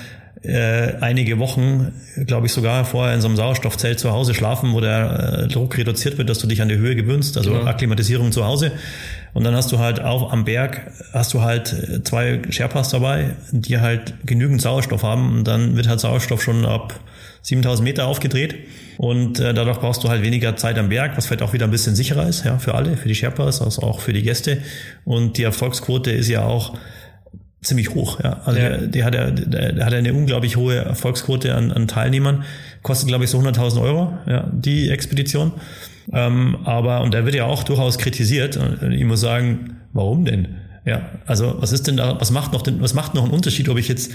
Speaker 2: äh, einige Wochen, glaube ich sogar vorher in so einem Sauerstoffzelt zu Hause schlafen, wo der äh, Druck reduziert wird, dass du dich an die Höhe gewöhnst, also genau. Akklimatisierung zu Hause. Und dann hast du halt auch am Berg, hast du halt zwei Sherpas dabei, die halt genügend Sauerstoff haben und dann wird halt Sauerstoff schon ab 7000 Meter aufgedreht und äh, dadurch brauchst du halt weniger Zeit am Berg, was vielleicht auch wieder ein bisschen sicherer ist, ja, für alle, für die Sherpas, also auch für die Gäste. Und die Erfolgsquote ist ja auch ziemlich hoch. Ja. Also ja. Der, der, hat ja, der, hat eine unglaublich hohe Erfolgsquote an, an Teilnehmern. Kostet, glaube ich, so 100.000 Euro, ja, die Expedition. Ähm, aber, und der wird ja auch durchaus kritisiert. Und ich muss sagen, warum denn? Ja, also was ist denn da, was macht noch den, was macht noch einen Unterschied, ob ich jetzt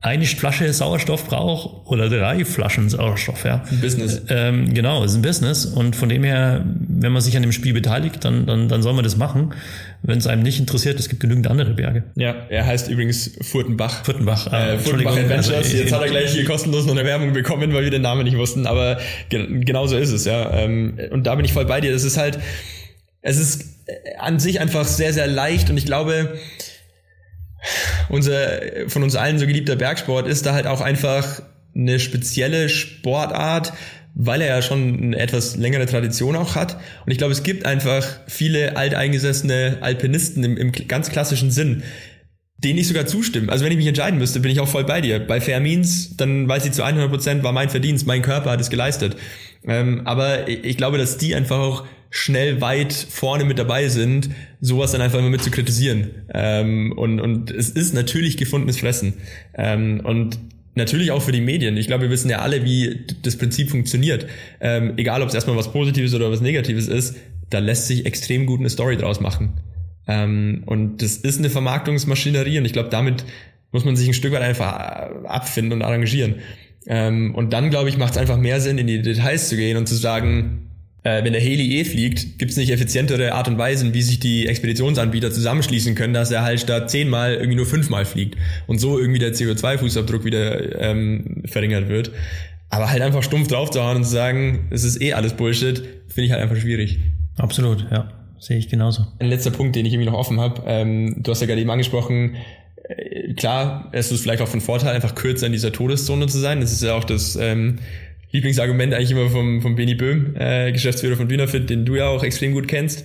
Speaker 2: eine Flasche Sauerstoff brauche oder drei Flaschen Sauerstoff, ja.
Speaker 1: Ein Business.
Speaker 2: Ähm, genau, ist ein Business. Und von dem her, wenn man sich an dem Spiel beteiligt, dann, dann, dann soll man das machen. Wenn es einem nicht interessiert, es gibt genügend andere Berge.
Speaker 1: Ja, er heißt übrigens Furtenbach.
Speaker 2: Furtenbach.
Speaker 1: Äh, Furtenbach Adventures. Also, Jetzt hat er gleich hier kostenlos noch eine Werbung bekommen, weil wir den Namen nicht wussten. Aber ge genau so ist es, ja. Ähm, und da bin ich voll bei dir. Es ist halt, es ist an sich einfach sehr, sehr leicht und ich glaube, unser von uns allen so geliebter Bergsport ist da halt auch einfach eine spezielle Sportart, weil er ja schon eine etwas längere Tradition auch hat. Und ich glaube, es gibt einfach viele alteingesessene Alpinisten im, im ganz klassischen Sinn, denen ich sogar zustimme. Also wenn ich mich entscheiden müsste, bin ich auch voll bei dir. Bei Fair Means, dann weiß ich zu 100 Prozent, war mein Verdienst, mein Körper hat es geleistet. Ähm, aber ich glaube, dass die einfach auch schnell weit vorne mit dabei sind, sowas dann einfach immer mit zu kritisieren. Ähm, und, und es ist natürlich gefundenes Fressen. Ähm, und natürlich auch für die Medien. Ich glaube, wir wissen ja alle, wie das Prinzip funktioniert. Ähm, egal, ob es erstmal was Positives oder was Negatives ist, da lässt sich extrem gut eine Story draus machen. Ähm, und das ist eine Vermarktungsmaschinerie und ich glaube, damit muss man sich ein Stück weit einfach abfinden und arrangieren. Ähm, und dann, glaube ich, macht es einfach mehr Sinn, in die Details zu gehen und zu sagen, äh, wenn der Heli eh fliegt, gibt es nicht effizientere Art und Weisen, wie sich die Expeditionsanbieter zusammenschließen können, dass er halt statt zehnmal irgendwie nur fünfmal fliegt und so irgendwie der CO2-Fußabdruck wieder ähm, verringert wird. Aber halt einfach stumpf draufzuhauen und zu sagen, es ist eh alles Bullshit, finde ich halt einfach schwierig.
Speaker 2: Absolut, ja. Sehe ich genauso.
Speaker 1: Ein letzter Punkt, den ich irgendwie noch offen habe. Ähm, du hast ja gerade eben angesprochen, äh, klar, es ist vielleicht auch von Vorteil, einfach kürzer in dieser Todeszone zu sein. Das ist ja auch das ähm, Lieblingsargument eigentlich immer vom, vom Benny Böhm, äh, Geschäftsführer von Dynafit, den du ja auch extrem gut kennst.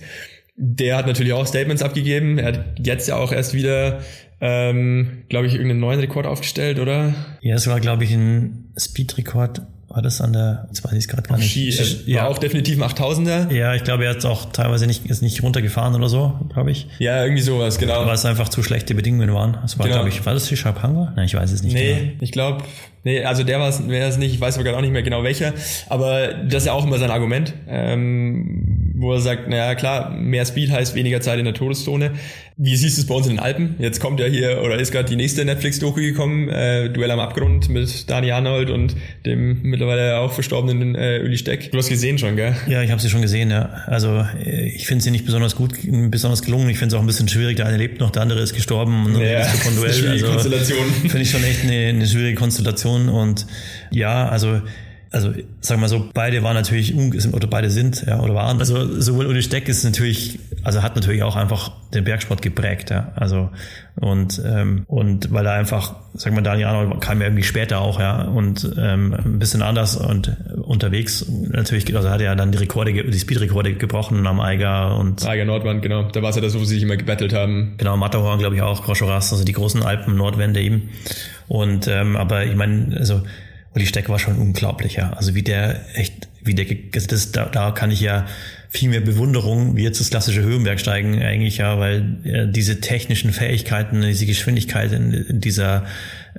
Speaker 1: Der hat natürlich auch Statements abgegeben. Er hat jetzt ja auch erst wieder, ähm, glaube ich, irgendeinen neuen Rekord aufgestellt, oder?
Speaker 2: Ja, es war, glaube ich, ein Speed-Rekord war das an der, jetzt weiß ich es gerade gar nicht.
Speaker 1: Ski, äh, ja. war auch definitiv ein 8000er.
Speaker 2: Ja, ich glaube, er hat auch teilweise nicht, ist nicht runtergefahren oder so, glaube ich.
Speaker 1: Ja, irgendwie sowas, genau.
Speaker 2: Weil es einfach zu schlechte Bedingungen waren. Das war, genau. glaube ich, war das Fischer Panga? Nein, ich weiß es nicht.
Speaker 1: Nee, genau. ich glaube, Nee, also der war es nicht, ich weiß aber gerade auch nicht mehr genau welcher, aber das ist ja auch immer sein Argument, ähm, wo er sagt, naja klar, mehr Speed heißt weniger Zeit in der Todeszone. Wie siehst du es bei uns in den Alpen? Jetzt kommt ja hier, oder ist gerade die nächste Netflix-Doku gekommen, äh, Duell am Abgrund mit Dani Arnold und dem mittlerweile auch verstorbenen äh, Uli Steck. Du hast gesehen schon, gell?
Speaker 2: Ja, ich habe sie schon gesehen, ja. Also äh, ich finde sie nicht besonders gut, besonders gelungen. Ich finde es auch ein bisschen schwierig. Der eine lebt noch, der andere ist gestorben. Und
Speaker 1: ja, von Duell.
Speaker 2: Also, Konstellation. Finde ich schon echt eine, eine schwierige Konstellation. Und ja, also also sagen wir so, beide waren natürlich oder beide sind ja oder waren. Also sowohl Uli Steck ist natürlich, also hat natürlich auch einfach den Bergsport geprägt, ja. Also und ähm, und weil er einfach, sagen wir Daniel Arnold kam ja irgendwie später auch, ja und ähm, ein bisschen anders und unterwegs natürlich, also hat er ja dann die Rekorde, die Speedrekorde gebrochen am Eiger und
Speaker 1: Eiger Nordwand, genau. Da war es ja das, wo sie sich immer gebettelt haben.
Speaker 2: Genau, Matterhorn glaube ich auch, Groschoras, also die großen Alpen Nordwände eben. Und ähm, aber ich meine, also Uli Steck war schon unglaublich, ja. Also wie der echt, wie der, also das, da, da kann ich ja viel mehr Bewunderung wie jetzt das klassische Höhenbergsteigen eigentlich, ja, weil äh, diese technischen Fähigkeiten, diese Geschwindigkeit in, in dieser,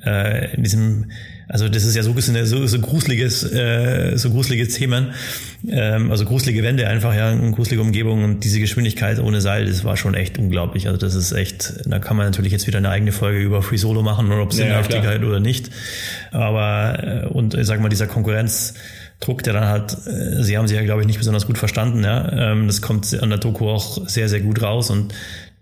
Speaker 2: äh, in diesem also das ist ja so, so, so gruseliges, äh, so gruselige Themen, ähm, also gruselige Wände einfach, ja, eine gruselige Umgebung und diese Geschwindigkeit ohne Seil, das war schon echt unglaublich. Also das ist echt, da kann man natürlich jetzt wieder eine eigene Folge über Free Solo machen oder ob es Sinnhaftigkeit ja, oder nicht. Aber äh, und ich sag mal, dieser Konkurrenzdruck, der dann halt, äh, sie haben sich ja, glaube ich, nicht besonders gut verstanden, ja. Ähm, das kommt an der Doku auch sehr, sehr gut raus und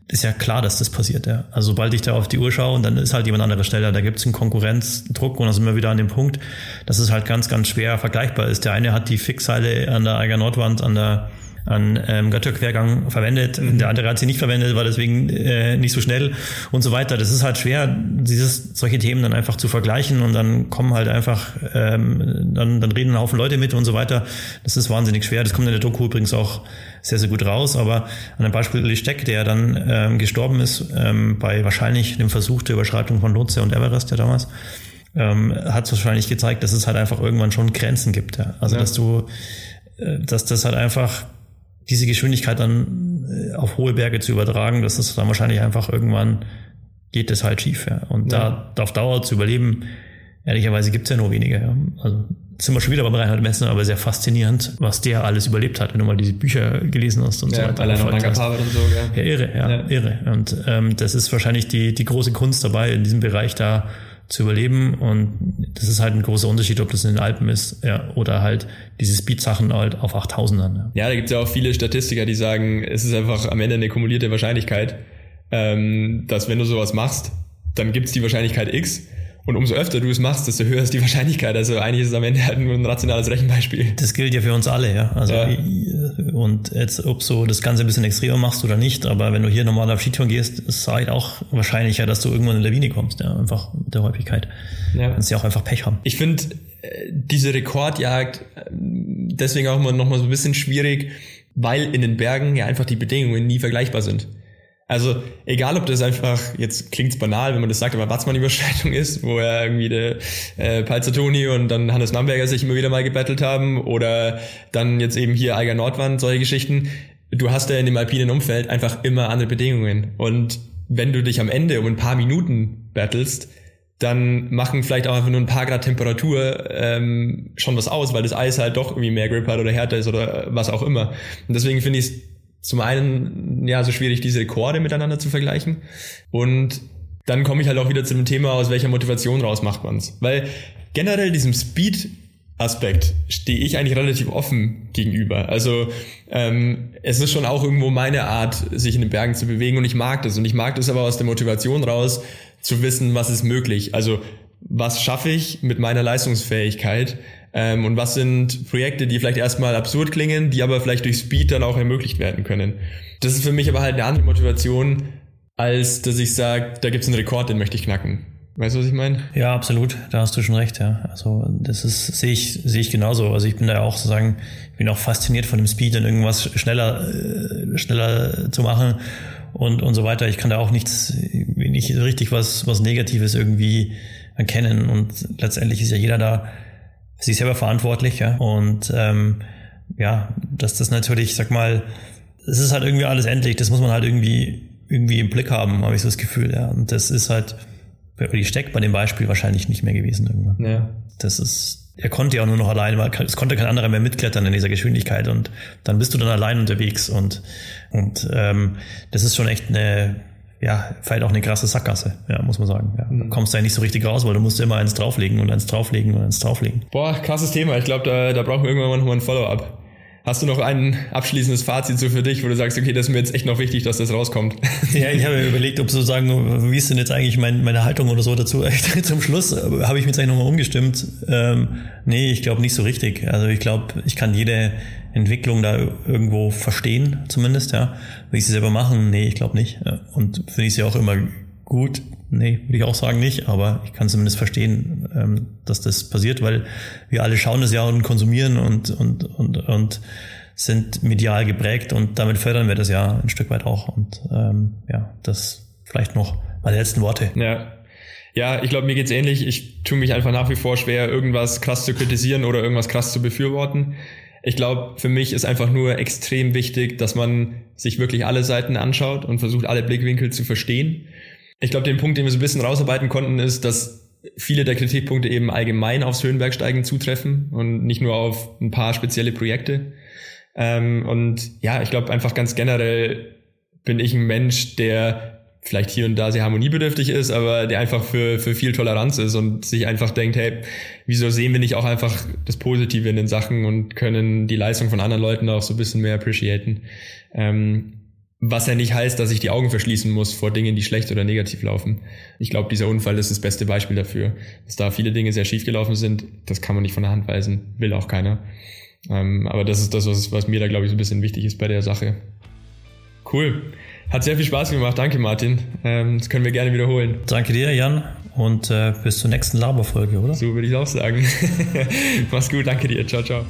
Speaker 2: ist ja klar, dass das passiert, ja. Also sobald ich da auf die Uhr schaue und dann ist halt jemand anderer schneller, da gibt es einen Konkurrenzdruck und da sind wir wieder an dem Punkt, dass es halt ganz, ganz schwer vergleichbar ist. Der eine hat die Fixseile an der Eiger Nordwand, an der an ähm, Götterquergang verwendet. Mhm. Der andere hat sie nicht verwendet, war deswegen äh, nicht so schnell und so weiter. Das ist halt schwer, dieses solche Themen dann einfach zu vergleichen und dann kommen halt einfach, ähm, dann, dann reden ein Haufen Leute mit und so weiter. Das ist wahnsinnig schwer. Das kommt in der Doku übrigens auch sehr, sehr gut raus. Aber an dem Beispiel Uli Steck, der dann ähm, gestorben ist ähm, bei wahrscheinlich dem Versuch der Überschreitung von Lotse und Everest ja damals, ähm, hat es wahrscheinlich gezeigt, dass es halt einfach irgendwann schon Grenzen gibt. Ja? Also ja. dass du, äh, dass das halt einfach diese Geschwindigkeit dann äh, auf hohe Berge zu übertragen, das ist dann wahrscheinlich einfach irgendwann geht es halt schief. Ja. Und ja. da auf Dauer zu überleben, ehrlicherweise gibt's ja nur wenige. Ja. Also sind wir schon wieder beim Reinhard Messner, aber sehr faszinierend, was der alles überlebt hat, wenn du mal diese Bücher gelesen hast und ja, so weiter. Allein und so, ja. ja, irre, ja, ja. irre. Und ähm, das ist wahrscheinlich die, die große Kunst dabei, in diesem Bereich da zu überleben. Und das ist halt ein großer Unterschied, ob das in den Alpen ist ja, oder halt diese Speed-Sachen halt auf 8000ern.
Speaker 1: Ja. ja, da gibt es ja auch viele Statistiker, die sagen, es ist einfach am Ende eine kumulierte Wahrscheinlichkeit, ähm, dass wenn du sowas machst, dann gibt es die Wahrscheinlichkeit X und umso öfter du es machst, desto höher ist die Wahrscheinlichkeit. Also eigentlich ist es am Ende halt nur ein rationales Rechenbeispiel.
Speaker 2: Das gilt ja für uns alle, ja. Also ja. und jetzt, ob so das Ganze ein bisschen extremer machst oder nicht, aber wenn du hier normal auf Skitouren gehst, ist es halt auch wahrscheinlicher, dass du irgendwann in eine Lawine kommst, ja. Einfach mit der Häufigkeit. Ja. Kannst ja auch einfach Pech haben.
Speaker 1: Ich finde äh, diese Rekordjagd äh, deswegen auch noch mal so ein bisschen schwierig, weil in den Bergen ja einfach die Bedingungen nie vergleichbar sind. Also egal, ob das einfach, jetzt klingt's banal, wenn man das sagt, aber Watzmann-Überschreitung ist, wo ja irgendwie der äh, Palzer Toni und dann Hannes Namberger sich immer wieder mal gebettelt haben oder dann jetzt eben hier Eiger Nordwand, solche Geschichten. Du hast ja in dem alpinen Umfeld einfach immer andere Bedingungen und wenn du dich am Ende um ein paar Minuten battlest, dann machen vielleicht auch einfach nur ein paar Grad Temperatur ähm, schon was aus, weil das Eis halt doch irgendwie mehr Grip hat oder härter ist oder was auch immer. Und deswegen finde ich es zum einen ja so schwierig, diese Rekorde miteinander zu vergleichen und dann komme ich halt auch wieder zu dem Thema, aus welcher Motivation raus macht man's. Weil generell diesem Speed Aspekt stehe ich eigentlich relativ offen gegenüber. Also ähm, es ist schon auch irgendwo meine Art, sich in den Bergen zu bewegen und ich mag das. Und ich mag das aber aus der Motivation raus, zu wissen, was ist möglich. Also was schaffe ich mit meiner Leistungsfähigkeit ähm, und was sind Projekte, die vielleicht erstmal absurd klingen, die aber vielleicht durch Speed dann auch ermöglicht werden können. Das ist für mich aber halt eine andere Motivation, als dass ich sage, da gibt es einen Rekord, den möchte ich knacken. Weißt du, was ich meine?
Speaker 2: Ja, absolut. Da hast du schon recht, ja. Also das ist, sehe ich, sehe ich genauso. Also ich bin da auch sozusagen, ich bin auch fasziniert von dem Speed und irgendwas schneller, äh, schneller zu machen und, und so weiter. Ich kann da auch nichts, nicht richtig was, was Negatives irgendwie erkennen. Und letztendlich ist ja jeder da sich selber verantwortlich, ja. Und ähm, ja, dass das natürlich, sag mal, es ist halt irgendwie alles endlich, das muss man halt irgendwie, irgendwie im Blick haben, habe ich so das Gefühl, ja. Und das ist halt bei Uli Steck bei dem Beispiel wahrscheinlich nicht mehr gewesen irgendwann. Ja. Das ist, er konnte ja auch nur noch allein, weil es konnte kein anderer mehr mitklettern in dieser Geschwindigkeit und dann bist du dann allein unterwegs und, und ähm, das ist schon echt eine, ja, vielleicht auch eine krasse Sackgasse, ja, muss man sagen. Ja. Mhm. kommst da nicht so richtig raus, weil du musst immer eins drauflegen und eins drauflegen und eins drauflegen.
Speaker 1: Boah, krasses Thema. Ich glaube, da, da brauchen wir irgendwann noch mal ein Follow-up. Hast du noch ein abschließendes Fazit so für dich, wo du sagst, okay, das ist mir jetzt echt noch wichtig, dass das rauskommt?
Speaker 2: Ja, ich habe mir überlegt, ob sozusagen, wie ist denn jetzt eigentlich mein, meine Haltung oder so dazu? Zum Schluss habe ich mich jetzt eigentlich nochmal umgestimmt. Ähm, nee, ich glaube nicht so richtig. Also ich glaube, ich kann jede Entwicklung da irgendwo verstehen, zumindest, ja. Will ich sie selber machen? Nee, ich glaube nicht. Und finde ich sie auch immer gut? Nee, würde ich auch sagen nicht, aber ich kann zumindest verstehen, ähm, dass das passiert, weil wir alle schauen das ja und konsumieren und, und, und, und sind medial geprägt und damit fördern wir das ja ein Stück weit auch. Und ähm, ja, das vielleicht noch meine letzten Worte.
Speaker 1: Ja. Ja, ich glaube, mir geht's ähnlich. Ich tue mich einfach nach wie vor schwer, irgendwas krass zu kritisieren oder irgendwas krass zu befürworten. Ich glaube, für mich ist einfach nur extrem wichtig, dass man sich wirklich alle Seiten anschaut und versucht, alle Blickwinkel zu verstehen. Ich glaube, den Punkt, den wir so ein bisschen rausarbeiten konnten, ist, dass viele der Kritikpunkte eben allgemein aufs Höhenbergsteigen zutreffen und nicht nur auf ein paar spezielle Projekte. Ähm, und ja, ich glaube einfach ganz generell bin ich ein Mensch, der vielleicht hier und da sehr harmoniebedürftig ist, aber der einfach für, für viel Toleranz ist und sich einfach denkt, hey, wieso sehen wir nicht auch einfach das Positive in den Sachen und können die Leistung von anderen Leuten auch so ein bisschen mehr appreciaten. Ähm, was ja nicht heißt, dass ich die Augen verschließen muss vor Dingen, die schlecht oder negativ laufen. Ich glaube, dieser Unfall ist das beste Beispiel dafür. Dass da viele Dinge sehr schief gelaufen sind, das kann man nicht von der Hand weisen, will auch keiner. Ähm, aber das ist das, was, was mir da, glaube ich, so ein bisschen wichtig ist bei der Sache. Cool. Hat sehr viel Spaß gemacht. Danke, Martin. Ähm, das können wir gerne wiederholen.
Speaker 2: Danke dir, Jan. Und äh, bis zur nächsten Laberfolge, oder?
Speaker 1: So würde ich auch sagen. Mach's gut. Danke dir. Ciao, ciao.